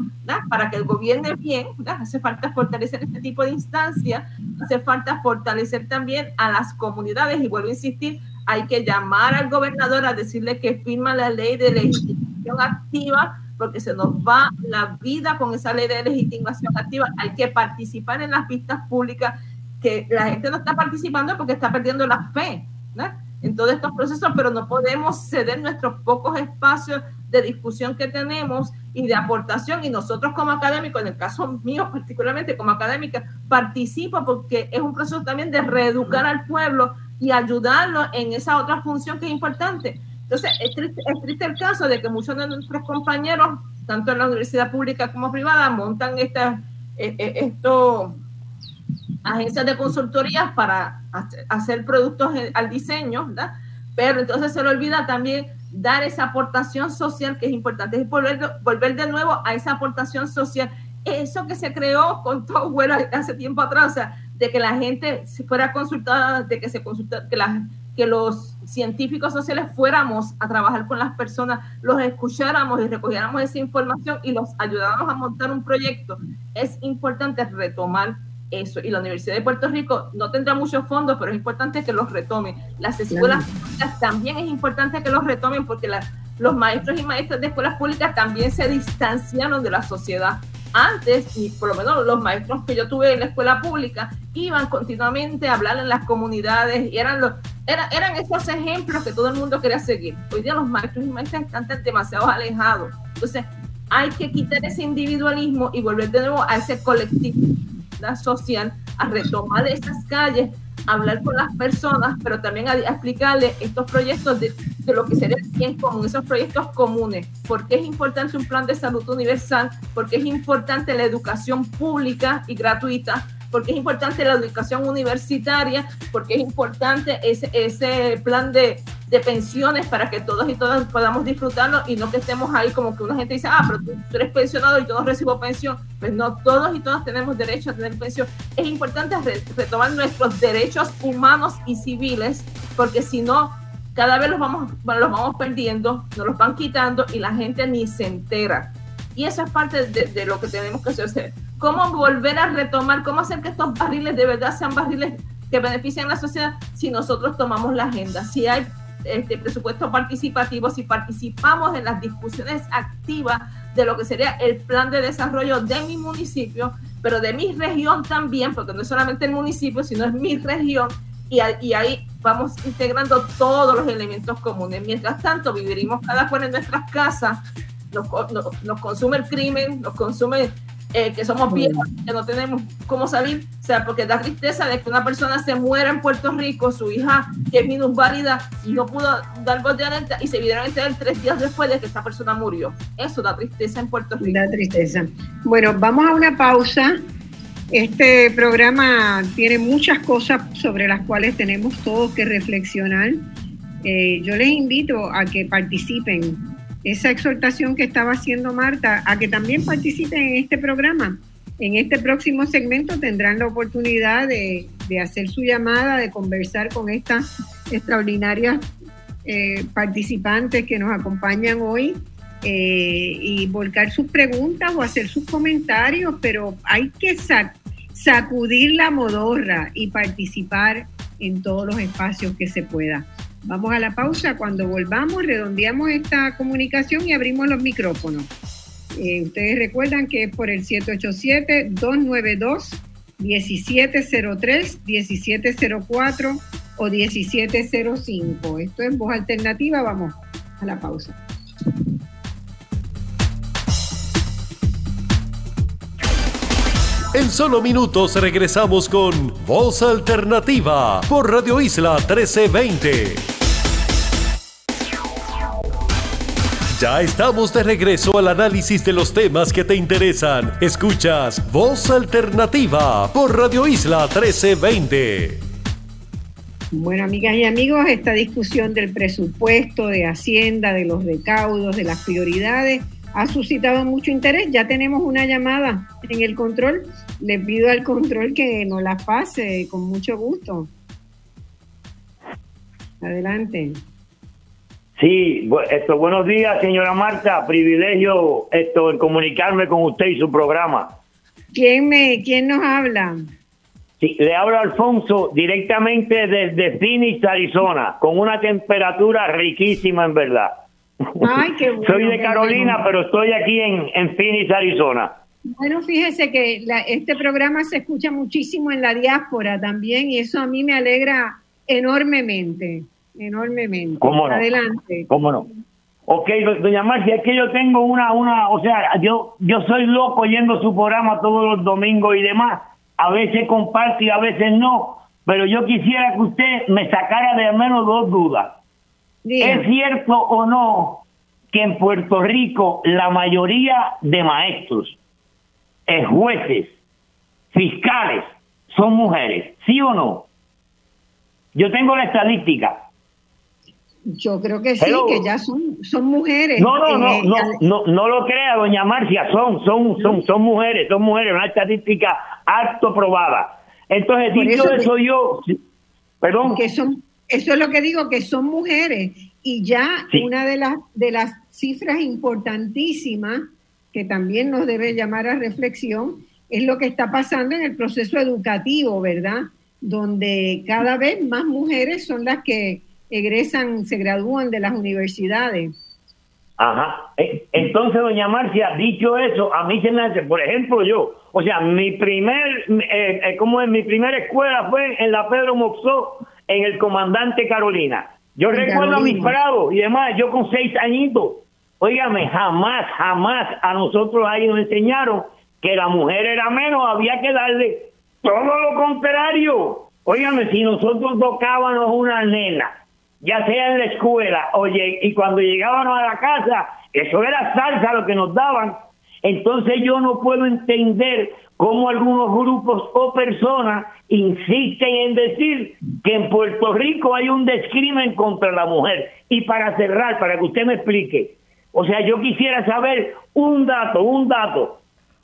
para que el gobierne bien. Hace falta fortalecer este tipo de instancias. Hace falta fortalecer también a las comunidades y vuelvo a insistir, hay que llamar al gobernador a decirle que firma la ley de legislación activa porque se nos va la vida con esa ley de legitimación activa. Hay que participar en las pistas públicas, que la gente no está participando porque está perdiendo la fe en todos estos procesos, pero no podemos ceder nuestros pocos espacios de discusión que tenemos y de aportación. Y nosotros como académicos, en el caso mío particularmente como académica, participo porque es un proceso también de reeducar al pueblo y ayudarlo en esa otra función que es importante. Entonces, es triste, el caso de que muchos de nuestros compañeros, tanto en la universidad pública como privada, montan estas eh, eh, esto, agencias de consultorías para hacer productos al diseño, ¿verdad? Pero entonces se le olvida también dar esa aportación social que es importante, es volver, volver de nuevo a esa aportación social. Eso que se creó con todo bueno hace tiempo atrás, o sea, de que la gente fuera consultada, de que se consulta, que, la, que los científicos sociales fuéramos a trabajar con las personas, los escucháramos y recogiéramos esa información y los ayudáramos a montar un proyecto. Es importante retomar eso. Y la Universidad de Puerto Rico no tendrá muchos fondos, pero es importante que los retomen. Las escuelas públicas también es importante que los retomen porque los maestros y maestras de escuelas públicas también se distanciaron de la sociedad antes, y por lo menos los maestros que yo tuve en la escuela pública, iban continuamente a hablar en las comunidades y eran, los, eran esos ejemplos que todo el mundo quería seguir. Hoy día los maestros y maestras están demasiado alejados. Entonces, hay que quitar ese individualismo y volver de nuevo a ese colectivo social, a retomar esas calles, a hablar con las personas, pero también a, explicarle estos proyectos de, de, lo que sería bien común, esos proyectos comunes, porque es importante un plan de salud universal, porque es importante la educación pública y gratuita, porque es importante la educación universitaria, porque es importante ese, ese plan de, de pensiones para que todos y todas podamos disfrutarlo y no que estemos ahí como que una gente dice, ah, pero tú, eres pensionado y yo no recibo pensión. Pues no, todos y todas tenemos derecho a tener pensión. Es importante retomar nuestros derechos humanos y civiles, porque si no, cada vez los vamos, los vamos perdiendo, nos los van quitando y la gente ni se entera. Y eso es parte de, de lo que tenemos que hacer. ¿Cómo volver a retomar? ¿Cómo hacer que estos barriles de verdad sean barriles que beneficien a la sociedad si nosotros tomamos la agenda? Si hay este presupuesto participativo, si participamos en las discusiones activas de lo que sería el plan de desarrollo de mi municipio, pero de mi región también, porque no es solamente el municipio, sino es mi región, y, y ahí vamos integrando todos los elementos comunes. Mientras tanto, viviremos cada cual en nuestras casas, nos, nos, nos consume el crimen, nos consume eh, que somos viejos, que no tenemos cómo salir, o sea, porque da tristeza de que una persona se muera en Puerto Rico, su hija, que es minusválida, no pudo dar voz de alerta y se vieron enterar tres días después de que esta persona murió. Eso da tristeza en Puerto Rico. Da tristeza. Bueno, vamos a una pausa. Este programa tiene muchas cosas sobre las cuales tenemos todos que reflexionar. Eh, yo les invito a que participen esa exhortación que estaba haciendo Marta a que también participen en este programa. En este próximo segmento tendrán la oportunidad de, hacer su llamada, de conversar con estas extraordinarias eh, participantes que nos acompañan hoy eh, y volcar sus preguntas o hacer sus comentarios, pero hay que sacudir la modorra y participar en todos los espacios que se pueda. Vamos a la pausa. Cuando volvamos, redondeamos esta comunicación y abrimos los micrófonos. Eh, ustedes recuerdan que es por el 787-292-1703, 1704 o 1705. Esto es voz alternativa. Vamos a la pausa. En solo minutos regresamos con Voz Alternativa por Radio Isla 1320. Ya estamos de regreso al análisis de los temas que te interesan. Escuchas Voz Alternativa por Radio Isla 1320. Bueno, amigas y amigos, esta discusión del presupuesto, de Hacienda, de los recaudos, de las prioridades, ha suscitado mucho interés. Ya tenemos una llamada en el control. Le pido al control que nos la pase con mucho gusto. Adelante. Sí, esto, buenos días, señora Marta. Privilegio esto en comunicarme con usted y su programa. ¿Quién me, quién nos habla? Sí, le hablo a Alfonso directamente desde Phoenix, Arizona, con una temperatura riquísima en verdad. Ay, qué bueno, Soy de Carolina, bueno. pero estoy aquí en, en Phoenix, Arizona. Bueno, fíjese que la- este programa se escucha muchísimo en la diáspora también y eso a mí me alegra enormemente, enormemente. ¿Cómo no? Adelante. ¿Cómo no? Ok, do- doña Marcia, es que yo tengo una, una, o sea, yo, yo soy loco oyendo su programa todos los domingos y demás. A veces comparto y a veces no, pero yo quisiera que usted me sacara de al menos dos dudas. ¿Es cierto o no que en Puerto Rico la mayoría de maestros, eh, jueces, fiscales son mujeres? ¿Sí o no? Yo tengo la estadística. Yo creo que sí, Hello. que ya son, son mujeres. No, no, no, Eh, no, no, no lo crea, doña Marcia, son, son, son, son mujeres, son mujeres, una estadística harto probada. Entonces, dicho eso que- eso, yo, perdón, que son, eso es lo que digo, que son mujeres. Y ya Sí. una de las, de las cifras importantísimas que también nos debe llamar a reflexión es lo que está pasando en el proceso educativo, ¿verdad? Donde cada vez más mujeres son las que egresan, se gradúan de las universidades. Ajá. Eh, Entonces, doña Marcia, dicho eso, a mí se me hace, por ejemplo, yo, o sea, mi primer, eh, eh, ¿cómo es? Mi primera escuela fue en la Pedro Moxó, en el Comandante Carolina. Yo En recuerdo a mis prados y demás, yo con seis añitos. Óigame, jamás, jamás a nosotros ahí nos enseñaron que la mujer era menos, había que darle todo lo contrario. Óigame, si nosotros tocábamos una nena, ya sea en la escuela, oye, y cuando llegábamos a la casa, eso era salsa lo que nos daban. Entonces yo no puedo entender cómo algunos grupos o personas insisten en decir que en Puerto Rico hay un descrimen contra la mujer. Y para cerrar, para que usted me explique, o sea, yo quisiera saber un dato, un dato,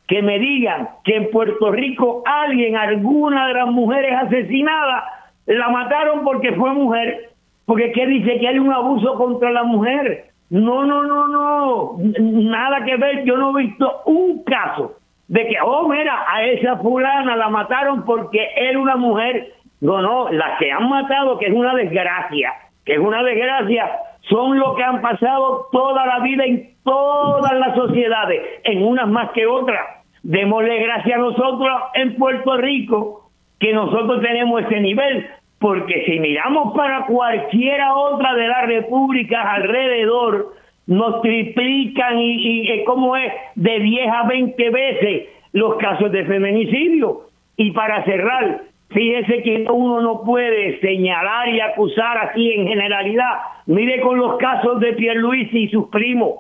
que me digan que en Puerto Rico alguien, alguna de las mujeres asesinadas, la mataron porque fue mujer. Porque ¿qué dice? Que hay un abuso contra la mujer. No, no, no, no. Nada que ver. Yo no he visto un caso de que, oh, mira, a esa fulana la mataron porque era una mujer. No, no. Las que han matado, que es una desgracia, que es una desgracia, son lo que han pasado toda la vida en todas las sociedades, en unas más que otras. Démosle gracias a nosotros en Puerto Rico que nosotros tenemos ese nivel, porque si miramos para cualquiera otra de las repúblicas alrededor, nos triplican y, y, y cómo es de 10 a 20 veces los casos de feminicidio. Y para cerrar, fíjese que uno no puede señalar y acusar así en generalidad. Mire con los casos de Pierluisi y sus primos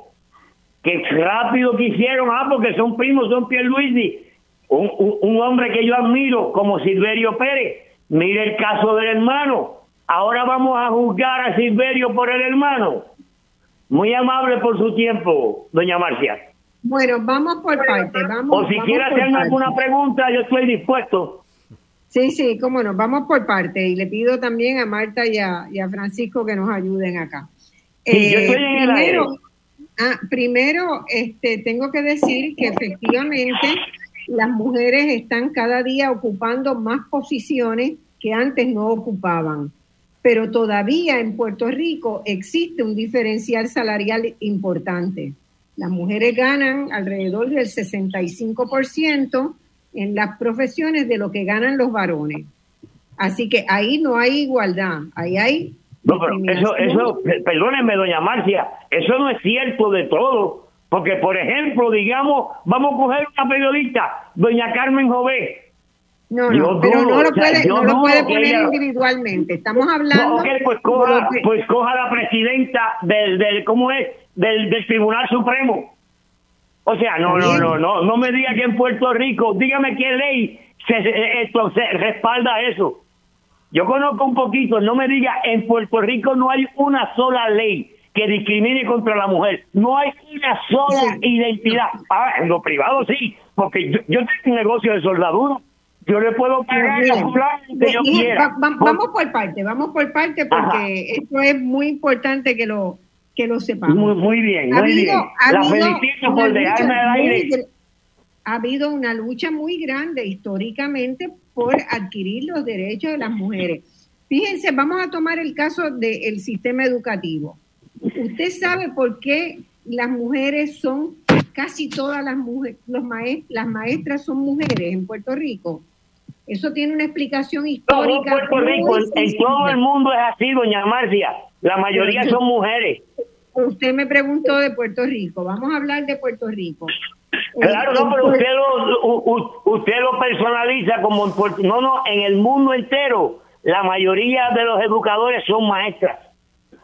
que rápido que hicieron, ah, porque son primos, son Pierluisi, un, un hombre que yo admiro como Silverio Pérez. Mire el caso del hermano. Ahora vamos a juzgar a Silverio por el hermano. Muy amable por su tiempo, doña Marcia. Bueno, vamos por parte. Vamos, O si vamos quiere hacerme parte. alguna pregunta, yo estoy dispuesto. Sí, sí, cómo no, vamos por parte. Y le pido también a Marta y a, y a Francisco que nos ayuden acá. Eh, yo estoy en el primero, aire. ah, primero este, tengo que decir que efectivamente las mujeres están cada día ocupando más posiciones que antes no ocupaban. Pero todavía en Puerto Rico existe un diferencial salarial importante. Las mujeres ganan alrededor del 65% en las profesiones de lo que ganan los varones. Así que ahí no hay igualdad, ahí hay No, pero eso, eso, pe- perdónenme, doña Marcia, eso no es cierto de todo. Porque, por ejemplo, digamos, vamos a coger una periodista, doña Carmen Jové. No, no, pero no lo o sea, puede, no lo puede poner ella- individualmente. Estamos hablando. No, pues coja, que- pues coja la presidenta del, del ¿cómo es? Del, del Tribunal Supremo. O sea, no, no, no, no, no me diga que en Puerto Rico, dígame qué ley se, se- esto, se respalda eso. Yo conozco un poquito, no me diga, en Puerto Rico no hay una sola ley que discrimine contra la mujer. No hay una sola identidad. Ah, en lo privado sí, porque yo, yo tengo un negocio de soldadura. Yo le puedo pagar Bien. que yo quiera. va- va- vamos por parte, vamos por parte porque Ajá. esto es muy importante que lo que lo sepamos. Muy, muy bien, Ha muy habido- bien. ha La felicito por dejarme al aire. Ha habido una lucha muy grande históricamente por adquirir los derechos de las mujeres. Fíjense, vamos a tomar el caso del sistema educativo. ¿Usted sabe por qué las mujeres son, casi todas las mujeres, los las maestras son mujeres en Puerto Rico? Eso tiene una explicación histórica. Todo Puerto Rico, en, todo el mundo es así, doña Marcia. La mayoría son mujeres. Usted me preguntó de Puerto Rico. Vamos a hablar de Puerto Rico. Claro, no, pero usted lo, usted lo personaliza como en No, no, en el mundo entero la mayoría de los educadores son maestras.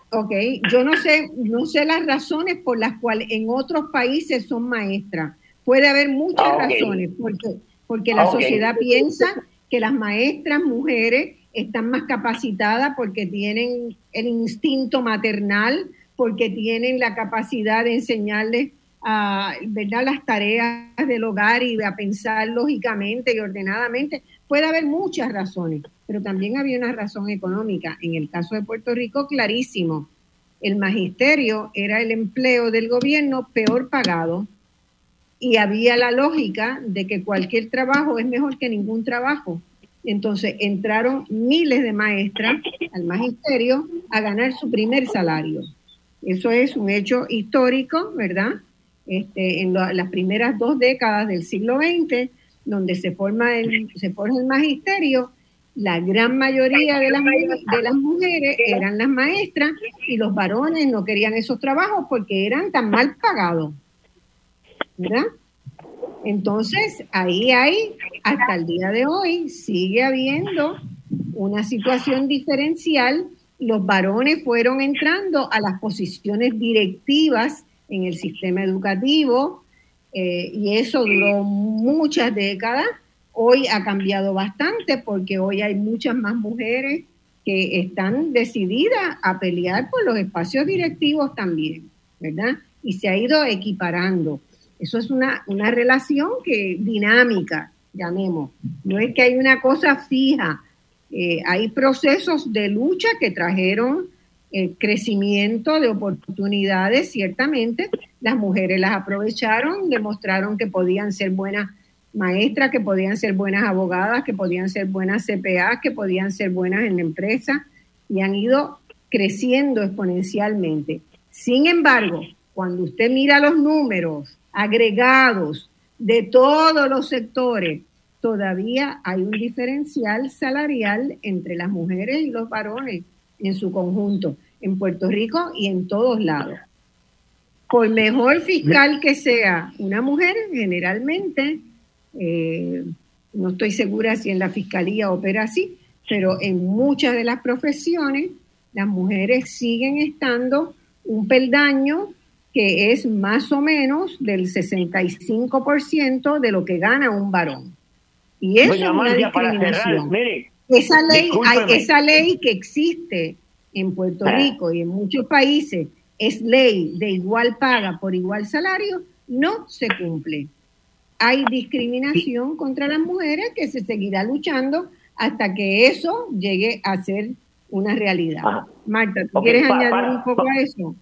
Ok, yo no sé, no sé las razones por las cuales en otros países son maestras. Puede haber muchas ah, razones, porque, porque la sociedad piensa que las maestras mujeres están más capacitadas porque tienen el instinto maternal, porque tienen la capacidad de enseñarles a, ¿verdad? las tareas del hogar y a pensar lógicamente y ordenadamente. Puede haber muchas razones, pero también había una razón económica. En el caso de Puerto Rico, clarísimo. El magisterio era el empleo del gobierno peor pagado y había la lógica de que cualquier trabajo es mejor que ningún trabajo. Entonces entraron miles de maestras al magisterio a ganar su primer salario. Eso es un hecho histórico, ¿verdad? Este, en las primeras dos décadas del siglo XX, donde se forma el, se forma el magisterio, la gran mayoría de las, de las mujeres eran las maestras y los varones no querían esos trabajos porque eran tan mal pagados. ¿Verdad? Entonces, ahí hay, hasta el día de hoy, sigue habiendo una situación diferencial. Los varones fueron entrando a las posiciones directivas en el sistema educativo eh, y eso duró muchas décadas. Hoy ha cambiado bastante porque hoy hay muchas más mujeres que están decididas a pelear por los espacios directivos también, ¿verdad? Y se ha ido equiparando. Eso es una, una relación que dinámica, llamemos. No es que hay una cosa fija. Eh, hay procesos de lucha que trajeron el crecimiento de oportunidades, ciertamente. Las mujeres las aprovecharon, demostraron que podían ser buenas maestras, que podían ser buenas abogadas, que podían ser buenas CPA, que podían ser buenas en la empresa y han ido creciendo exponencialmente. Sin embargo, cuando usted mira los números agregados de todos los sectores, todavía hay un diferencial salarial entre las mujeres y los varones en su conjunto, en Puerto Rico y en todos lados. Por mejor fiscal que sea una mujer, generalmente, eh, no estoy segura si en la fiscalía opera así, pero en muchas de las profesiones las mujeres siguen estando un peldaño que es más o menos del 65% de lo que gana un varón. Y eso es una discriminación esa ley, esa ley que existe en Puerto ah. Rico y en muchos países es ley de igual paga por igual salario, no se cumple. Hay discriminación contra las mujeres que se seguirá luchando hasta que eso llegue a ser una realidad. Marta, ¿tú quieres añadir un poco a eso?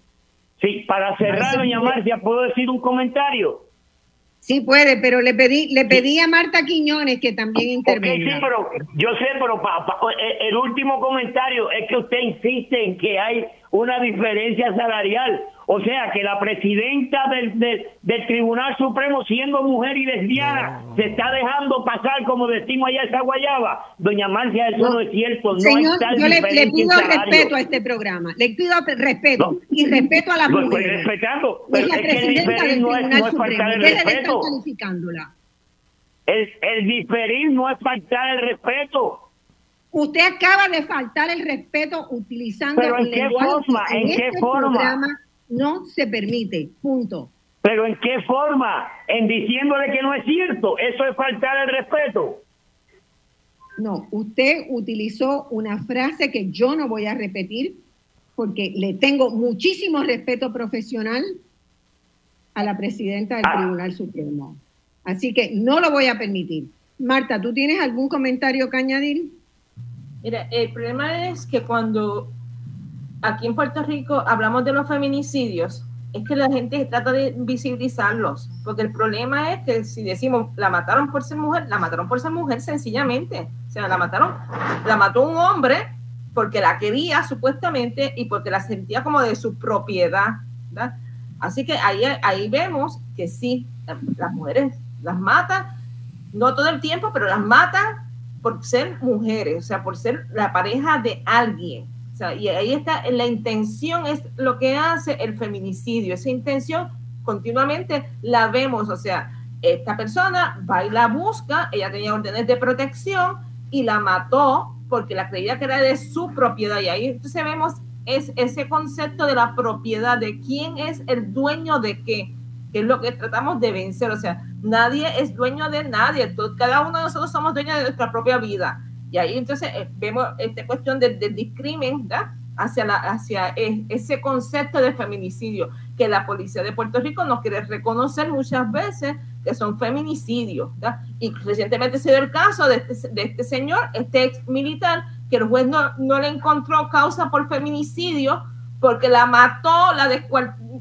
Sí, para cerrar, doña Marcia, ¿puedo decir un comentario? Sí puede, pero le pedí, le pedí a Marta Quiñones que también intervenga. sí, pero yo sé, pero eh, el último comentario es que usted insiste en que hay una diferencia salarial. O sea, que la presidenta del, del, Tribunal Supremo, siendo mujer y lesbiana, se está dejando pasar, como decimos allá, esa guayaba. Doña Marcia, eso no, es cierto. No Señor, yo le, pido respeto a este programa. Le pido respeto y respeto a la mujer. Estoy respetando. Pero es, que el diferir no es, no es faltar el respeto. El, el diferir no es faltar el respeto. Usted acaba de faltar el respeto utilizando ¿Pero en qué forma? ¿En, qué este forma? No se permite, punto. ¿Pero en qué forma? En diciéndole que no es cierto. Eso es faltar el respeto. No, usted utilizó una frase que yo no voy a repetir porque le tengo muchísimo respeto profesional a la presidenta del ah. Tribunal Supremo. Así que no lo voy a permitir. Marta, ¿tú tienes algún comentario que añadir? Mira, el problema es que cuando aquí en Puerto Rico hablamos de los feminicidios, es que la gente trata de visibilizarlos, porque el problema es que si decimos la mataron por ser mujer, la mataron por ser mujer sencillamente, o sea, la mataron, la mató un hombre porque la quería supuestamente y porque la sentía como de su propiedad. Así que ahí, ahí vemos que sí, las mujeres las matan, no todo el tiempo, pero las matan por ser mujeres, o sea, por ser la pareja de alguien. O sea, y ahí está, la intención es lo que hace el feminicidio. Esa intención continuamente la vemos, o sea, esta persona va y la busca, ella tenía órdenes de protección y la mató porque la creía que era de su propiedad. Y ahí entonces vemos es ese concepto de la propiedad, de quién es el dueño de qué, que es lo que tratamos de vencer. O sea, nadie es dueño de nadie, cada uno de nosotros somos dueños de nuestra propia vida. Y ahí entonces eh, vemos esta cuestión del, discrimen hacia, la, hacia e, ese concepto de feminicidio que la policía de Puerto Rico no quiere reconocer muchas veces que son feminicidios. Y recientemente se dio el caso de este, este señor, este ex militar, que el juez no, no, le encontró causa por feminicidio porque la mató, la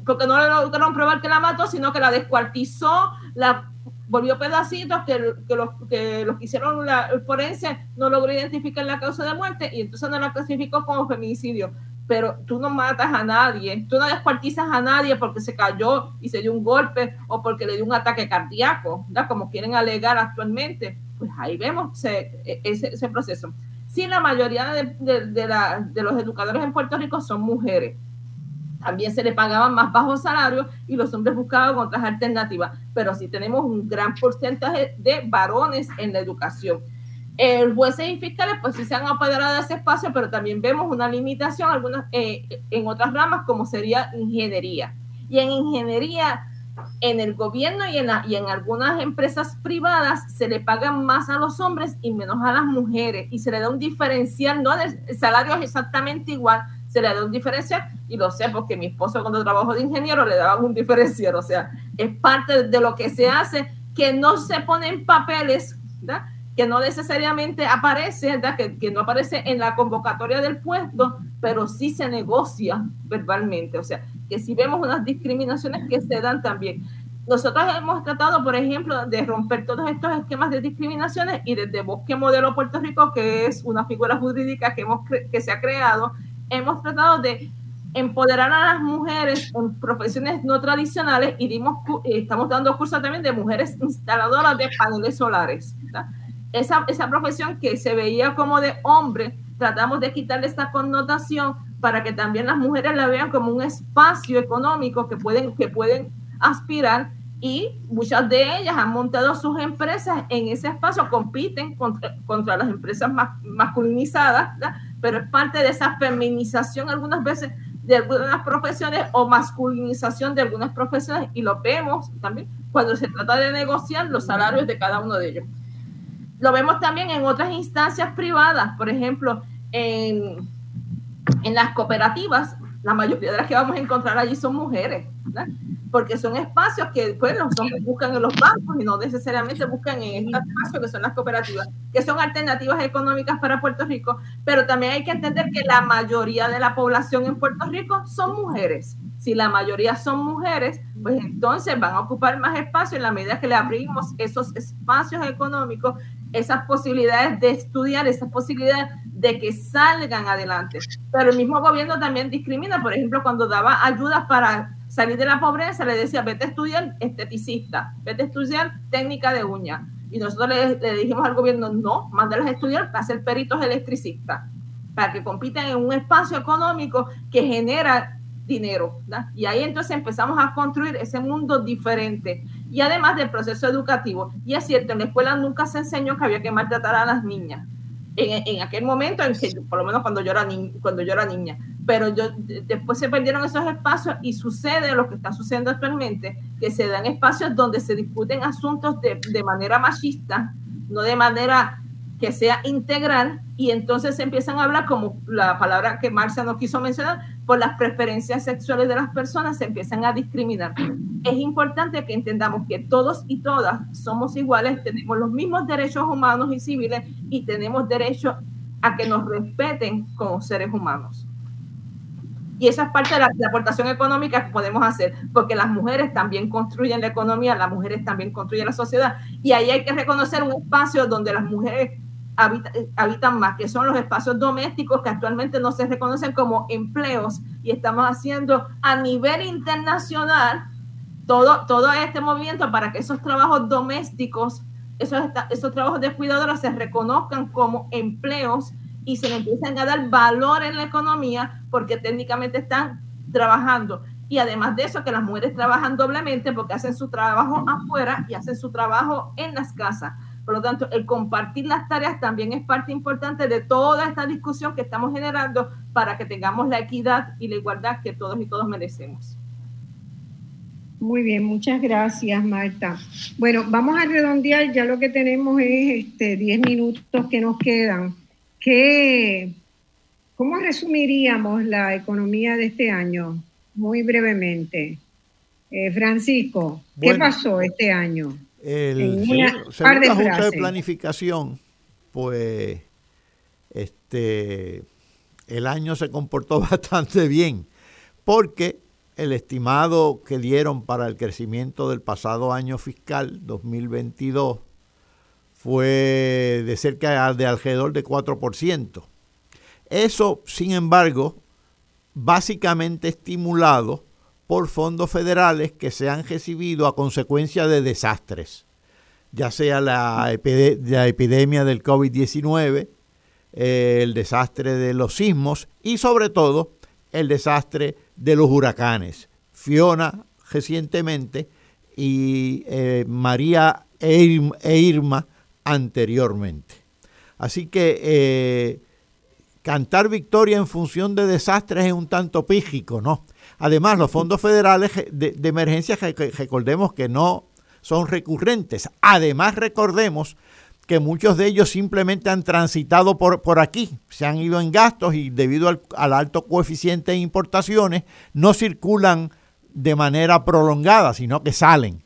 porque no le lograron probar que la mató, sino que la descuartizó, la volvió pedacitos que, que, los, que los que hicieron la, forense no logró identificar la causa de muerte y entonces no la clasificó como feminicidio. Pero tú no matas a nadie, tú no descuartizas a nadie porque se cayó y se dio un golpe o porque le dio un ataque cardíaco, ¿verdad? como quieren alegar actualmente. Pues ahí vemos ese, ese, proceso. Sí, la mayoría de, de, de, la, de los educadores en Puerto Rico son mujeres también se le pagaban más bajos salarios y los hombres buscaban otras alternativas. Pero sí tenemos un gran porcentaje de varones en la educación. El jueces y fiscales, pues sí se han apoderado de ese espacio, pero también vemos una limitación algunas, eh, en otras ramas, como sería ingeniería. Y en ingeniería, en el gobierno y en, y en algunas empresas privadas, se le pagan más a los hombres y menos a las mujeres. Y se le da un diferencial, no el salario es exactamente igual, se le da un diferencial y lo sé porque mi esposo cuando trabajó de ingeniero le daban un diferencial, o sea, es parte de lo que se hace que no se pone en papeles, que no necesariamente aparece, que, que, no aparece en la convocatoria del puesto, pero sí se negocia verbalmente, o sea, que si vemos unas discriminaciones que se dan también. Nosotros hemos tratado, por ejemplo, de romper todos estos esquemas de discriminaciones y desde Bosque Modelo Puerto Rico, que es una figura jurídica que, hemos que se ha creado, hemos tratado de empoderar a las mujeres en profesiones no tradicionales y dimos, estamos dando cursos también de mujeres instaladoras de paneles solares. Esa, esa profesión que se veía como de hombre, tratamos de quitarle esta connotación para que también las mujeres la vean como un espacio económico que pueden, que pueden aspirar y muchas de ellas han montado sus empresas en ese espacio, compiten contra, contra las empresas masculinizadas, pero es parte de esa feminización algunas veces de algunas profesiones o masculinización de algunas profesiones y lo vemos también cuando se trata de negociar los salarios de cada uno de ellos. Lo vemos también en otras instancias privadas, por ejemplo, en, en las cooperativas, la mayoría de las que vamos a encontrar allí son mujeres. ¿verdad? porque son espacios que después los hombres buscan en los bancos y no necesariamente buscan en estos espacios que son las cooperativas, que son alternativas económicas para Puerto Rico, pero también hay que entender que la mayoría de la población en Puerto Rico son mujeres. Si la mayoría son mujeres, pues entonces van a ocupar más espacio en la medida que le abrimos esos espacios económicos, esas posibilidades de estudiar, esas posibilidades de que salgan adelante. Pero el mismo gobierno también discrimina, por ejemplo, cuando daba ayudas para salir de la pobreza, le decía, vete a estudiar esteticista, vete a estudiar técnica de uña. Y nosotros le, dijimos al gobierno, no, mándalos a estudiar para ser peritos electricistas, para que compitan en un espacio económico que genera dinero. Y ahí entonces empezamos a construir ese mundo diferente. Y además del proceso educativo. Y es cierto, en la escuela nunca se enseñó que había que maltratar a las niñas. En, en aquel momento, en que, por lo menos cuando yo era, ni, cuando yo era niña pero yo, después se perdieron esos espacios y sucede lo que está sucediendo actualmente, que se dan espacios donde se discuten asuntos de, de manera machista, no de manera que sea integral, y entonces se empiezan a hablar, como la palabra que Marcia no quiso mencionar, por las preferencias sexuales de las personas, se empiezan a discriminar. Es importante que entendamos que todos y todas somos iguales, tenemos los mismos derechos humanos y civiles y tenemos derecho a que nos respeten como seres humanos. Y esa es parte de la, aportación económica que podemos hacer, porque las mujeres también construyen la economía, las mujeres también construyen la sociedad. Y ahí hay que reconocer un espacio donde las mujeres habitan más, que son los espacios domésticos que actualmente no se reconocen como empleos y estamos haciendo a nivel internacional todo, todo este movimiento para que esos trabajos domésticos, esos, esos trabajos de cuidadora se reconozcan como empleos y se le empiecen a dar valor en la economía porque técnicamente están trabajando. Y además de eso, que las mujeres trabajan doblemente porque hacen su trabajo afuera y hacen su trabajo en las casas. Por lo tanto, el compartir las tareas también es parte importante de toda esta discusión que estamos generando para que tengamos la equidad y la igualdad que todos y todos merecemos. Muy bien, muchas gracias, Marta. Bueno, vamos a redondear, ya lo que tenemos es este 10 minutos que nos quedan. ¿Qué, ¿Cómo resumiríamos la economía de este año? Muy brevemente. Eh, Francisco, ¿qué pasó este año? El, según, la Junta de Planificación, pues este, el año se comportó bastante bien, porque el estimado que dieron para el crecimiento del pasado año fiscal 2022 fue de cerca de alrededor de 4%. Eso, sin embargo, básicamente estimulado por fondos federales que se han recibido a consecuencia de desastres, ya sea la, epidemia del COVID-19, eh, el desastre de los sismos y sobre todo el desastre de los huracanes. Fiona recientemente y eh, María e, Irma anteriormente. Así que eh, cantar victoria en función de desastres es un tanto pígico, ¿no? Además, los fondos federales de, de emergencia, recordemos que no son recurrentes. Además, recordemos que muchos de ellos simplemente han transitado por, por aquí, se han ido en gastos y debido al, alto coeficiente de importaciones no circulan de manera prolongada, sino que salen.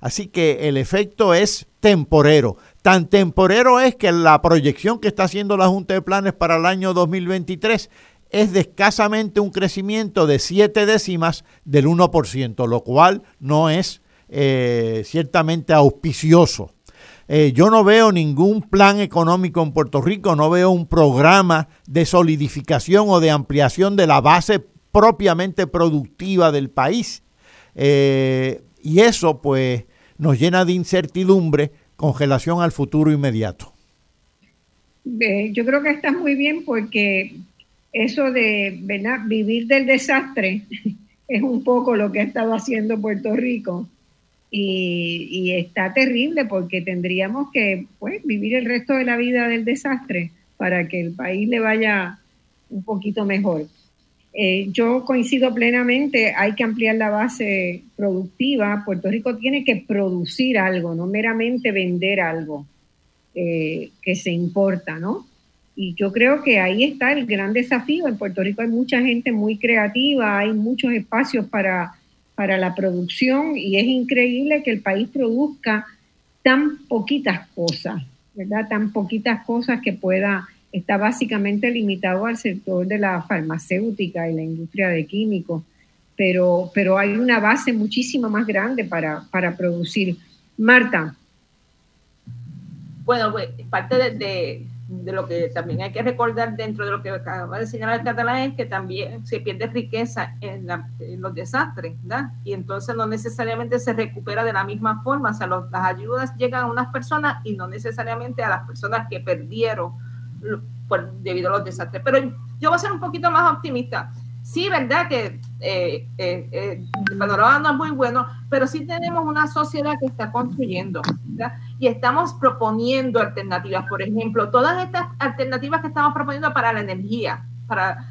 Así que el efecto es temporero. Tan temporero es que la proyección que está haciendo la Junta de Planes para el año 2023 es de escasamente un crecimiento de siete décimas del 1%, lo cual no es eh, ciertamente auspicioso. Eh, yo no veo ningún plan económico en Puerto Rico, no veo un programa de solidificación o de ampliación de la base propiamente productiva del país. Eh, y eso pues nos llena de incertidumbre con relación al futuro inmediato. Yo creo que está muy bien porque eso de vivir del desastre es un poco lo que ha estado haciendo Puerto Rico y, está terrible porque tendríamos que pues, vivir el resto de la vida del desastre para que el país le vaya un poquito mejor. Eh, yo coincido plenamente, hay que ampliar la base productiva. Puerto Rico tiene que producir algo, no meramente vender algo eh, que se importa, ¿no? Y yo creo que ahí está el gran desafío. En Puerto Rico hay mucha gente muy creativa, hay muchos espacios para para la producción y es increíble que el país produzca tan poquitas cosas, ¿verdad? Tan poquitas cosas que pueda, está básicamente limitado al sector de la farmacéutica y la industria de químicos, pero, pero hay una base muchísimo más grande para, para producir. Marta. Bueno, pues parte de de lo que también hay que recordar dentro de lo que acaba de señalar el catalán es que también se pierde riqueza en, los desastres, ¿verdad? Y entonces no necesariamente se recupera de la misma forma, o sea, las ayudas llegan a unas personas y no necesariamente a las personas que perdieron debido a los desastres. Pero yo voy a ser un poquito más optimista sí, verdad que eh, eh, eh, el panorama no es muy bueno, pero sí tenemos una sociedad que está construyendo y estamos proponiendo alternativas. Por ejemplo, todas estas alternativas que estamos proponiendo para la energía, para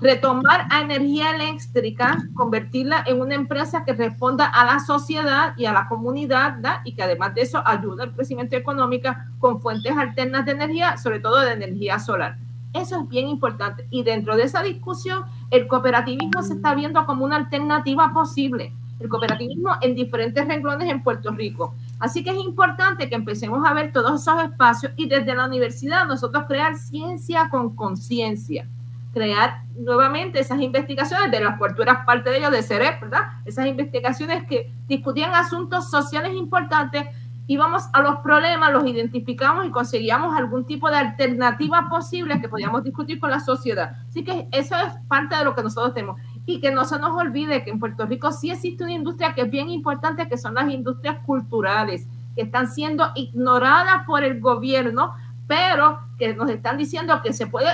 retomar a energía eléctrica, convertirla en una empresa que responda a la sociedad y a la comunidad y que además de eso ayude al crecimiento económico con fuentes alternas de energía, sobre todo de energía solar. Eso es bien importante. Y dentro de esa discusión, el cooperativismo se está viendo como una alternativa posible. El cooperativismo en diferentes renglones en Puerto Rico. Así que es importante que empecemos a ver todos esos espacios y desde la universidad nosotros crear ciencia con conciencia. Crear nuevamente esas investigaciones, de las cuales parte de ellos, de CEREP, ¿verdad? Esas investigaciones que discutían asuntos sociales importantes íbamos a los problemas, los identificamos y conseguíamos algún tipo de alternativa posible que podíamos discutir con la sociedad. Así que eso es parte de lo que nosotros tenemos. Y que no se nos olvide que en Puerto Rico sí existe una industria que es bien importante, que son las industrias culturales, que están siendo ignoradas por el gobierno, pero que nos están diciendo que se puede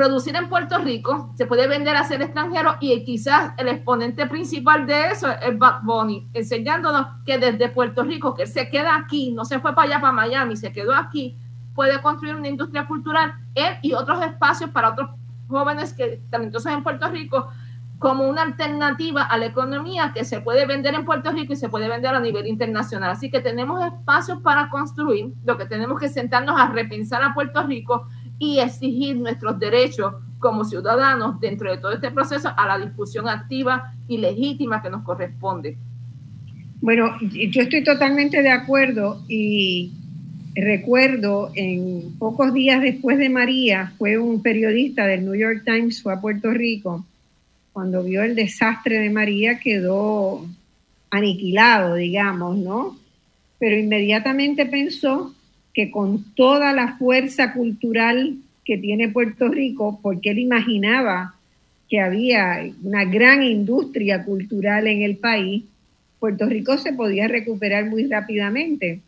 producir en Puerto Rico, se puede vender a ser extranjero y quizás el exponente principal de eso es Bad Bunny, enseñándonos que desde Puerto Rico, que se queda aquí, no se fue para allá, para Miami, se quedó aquí, puede construir una industria cultural él y otros espacios para otros jóvenes que talentosos en Puerto Rico como una alternativa a la economía que se puede vender en Puerto Rico y se puede vender a nivel internacional. Así que tenemos espacios para construir, lo que tenemos que sentarnos a repensar a Puerto Rico y exigir nuestros derechos como ciudadanos dentro de todo este proceso a la discusión activa y legítima que nos corresponde. Bueno, yo estoy totalmente de acuerdo y recuerdo en pocos días después de María, fue un periodista del New York Times, fue a Puerto Rico, cuando vio el desastre de María quedó aniquilado, digamos, ¿no? Pero inmediatamente pensó que con toda la fuerza cultural que tiene Puerto Rico, porque él imaginaba que había una gran industria cultural en el país, Puerto Rico se podía recuperar muy rápidamente.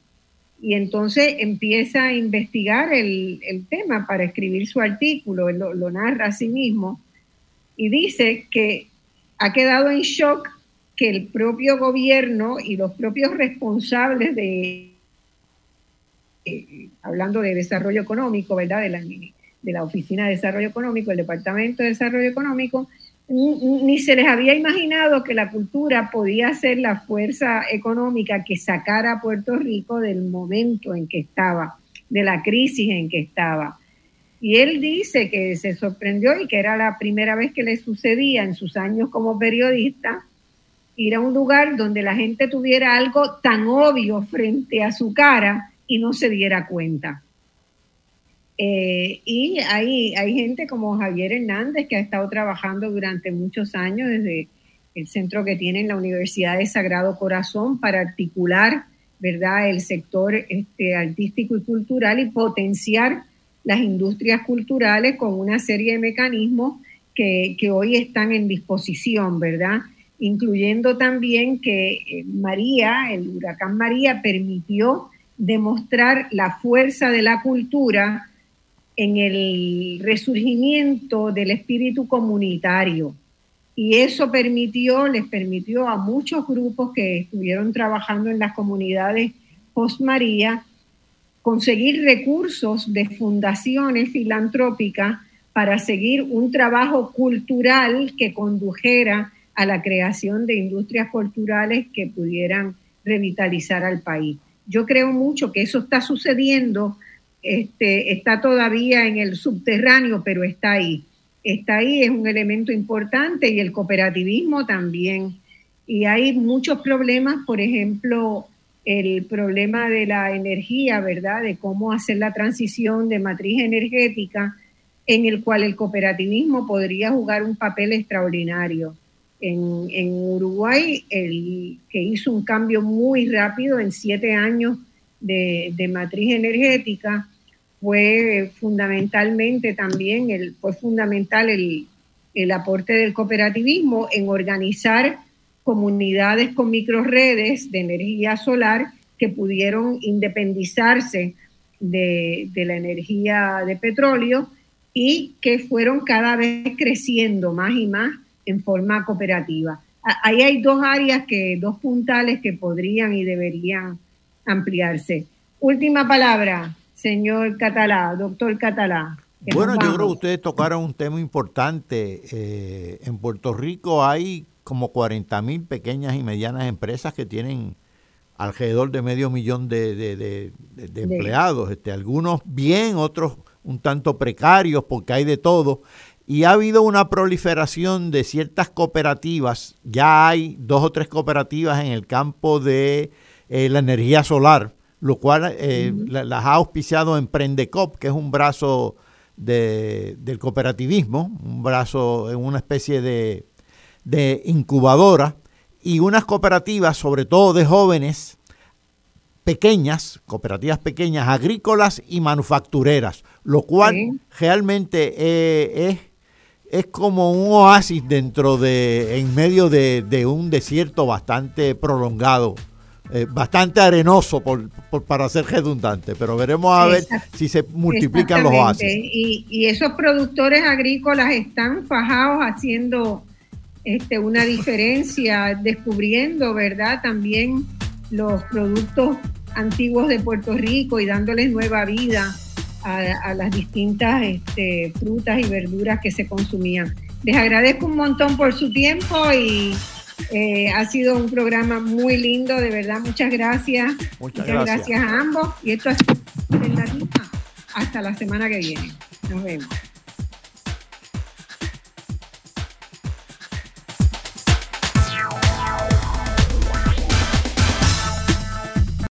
Y entonces empieza a investigar el, tema para escribir su artículo, lo, lo narra a sí mismo, y dice que ha quedado en shock que el propio gobierno y los propios responsables de eh, hablando de desarrollo económico, ¿verdad? De la, de la Oficina de Desarrollo Económico, el Departamento de Desarrollo Económico, ni se les había imaginado que la cultura podía ser la fuerza económica que sacara a Puerto Rico del momento en que estaba, de la crisis en que estaba. Y él dice que se sorprendió y que era la primera vez que le sucedía en sus años como periodista ir a un lugar donde la gente tuviera algo tan obvio frente a su cara y no se diera cuenta. Eh, y hay, hay gente como Javier Hernández que ha estado trabajando durante muchos años desde el centro que tiene en la Universidad de Sagrado Corazón para articular ¿verdad? el sector este, artístico y cultural y potenciar las industrias culturales con una serie de mecanismos que, que hoy están en disposición, ¿verdad? Incluyendo también que eh, María, el huracán María, permitió demostrar la fuerza de la cultura en el resurgimiento del espíritu comunitario. Y eso permitió, les permitió a muchos grupos que estuvieron trabajando en las comunidades post María conseguir recursos de fundaciones filantrópicas para seguir un trabajo cultural que condujera a la creación de industrias culturales que pudieran revitalizar al país. Yo creo mucho que eso está sucediendo, este, está todavía en el subterráneo, pero está ahí. Está ahí, es un elemento importante y el cooperativismo también. Y hay muchos problemas, por ejemplo, el problema de la energía, ¿verdad? De cómo hacer la transición de matriz energética, en el cual el cooperativismo podría jugar un papel extraordinario en, Uruguay, el que hizo un cambio muy rápido en siete años de, matriz energética, fue fundamentalmente también, el, fue fundamental el, el aporte del cooperativismo en organizar comunidades con microredes de energía solar que pudieron independizarse de, de, la energía de petróleo y que fueron cada vez creciendo más y más en forma cooperativa. Ahí hay dos áreas, que, dos puntales que podrían y deberían ampliarse. Última palabra, señor Catalá, doctor Catalá. Bueno, yo creo que ustedes tocaron un tema importante. Eh, en Puerto Rico hay como 40 mil pequeñas y medianas empresas que tienen alrededor de medio millón de, empleados, este, algunos bien, otros un tanto precarios porque hay de todo y ha habido una proliferación de ciertas cooperativas. Ya hay dos o tres cooperativas en el campo de eh, la energía solar, lo cual eh, las ha auspiciado Emprendecop, que es un brazo de, del cooperativismo, un brazo, en una especie de, de incubadora, y unas cooperativas, sobre todo de jóvenes, pequeñas, cooperativas pequeñas, agrícolas y manufactureras, lo cual realmente eh, es, es como un oasis dentro de, en medio de, un desierto bastante prolongado, eh, bastante arenoso por, para ser redundante, pero veremos a ver si se multiplican los oasis. Y, y esos productores agrícolas están fajados haciendo este, una diferencia, descubriendo, ¿verdad? También los productos antiguos de Puerto Rico y dándoles nueva vida a, las distintas este, frutas y verduras que se consumían. Les agradezco un montón por su tiempo y eh, ha sido un programa muy lindo, de verdad, muchas gracias. Muchas, gracias. a ambos. Y esto ha sido Hasta la semana que viene. Nos vemos.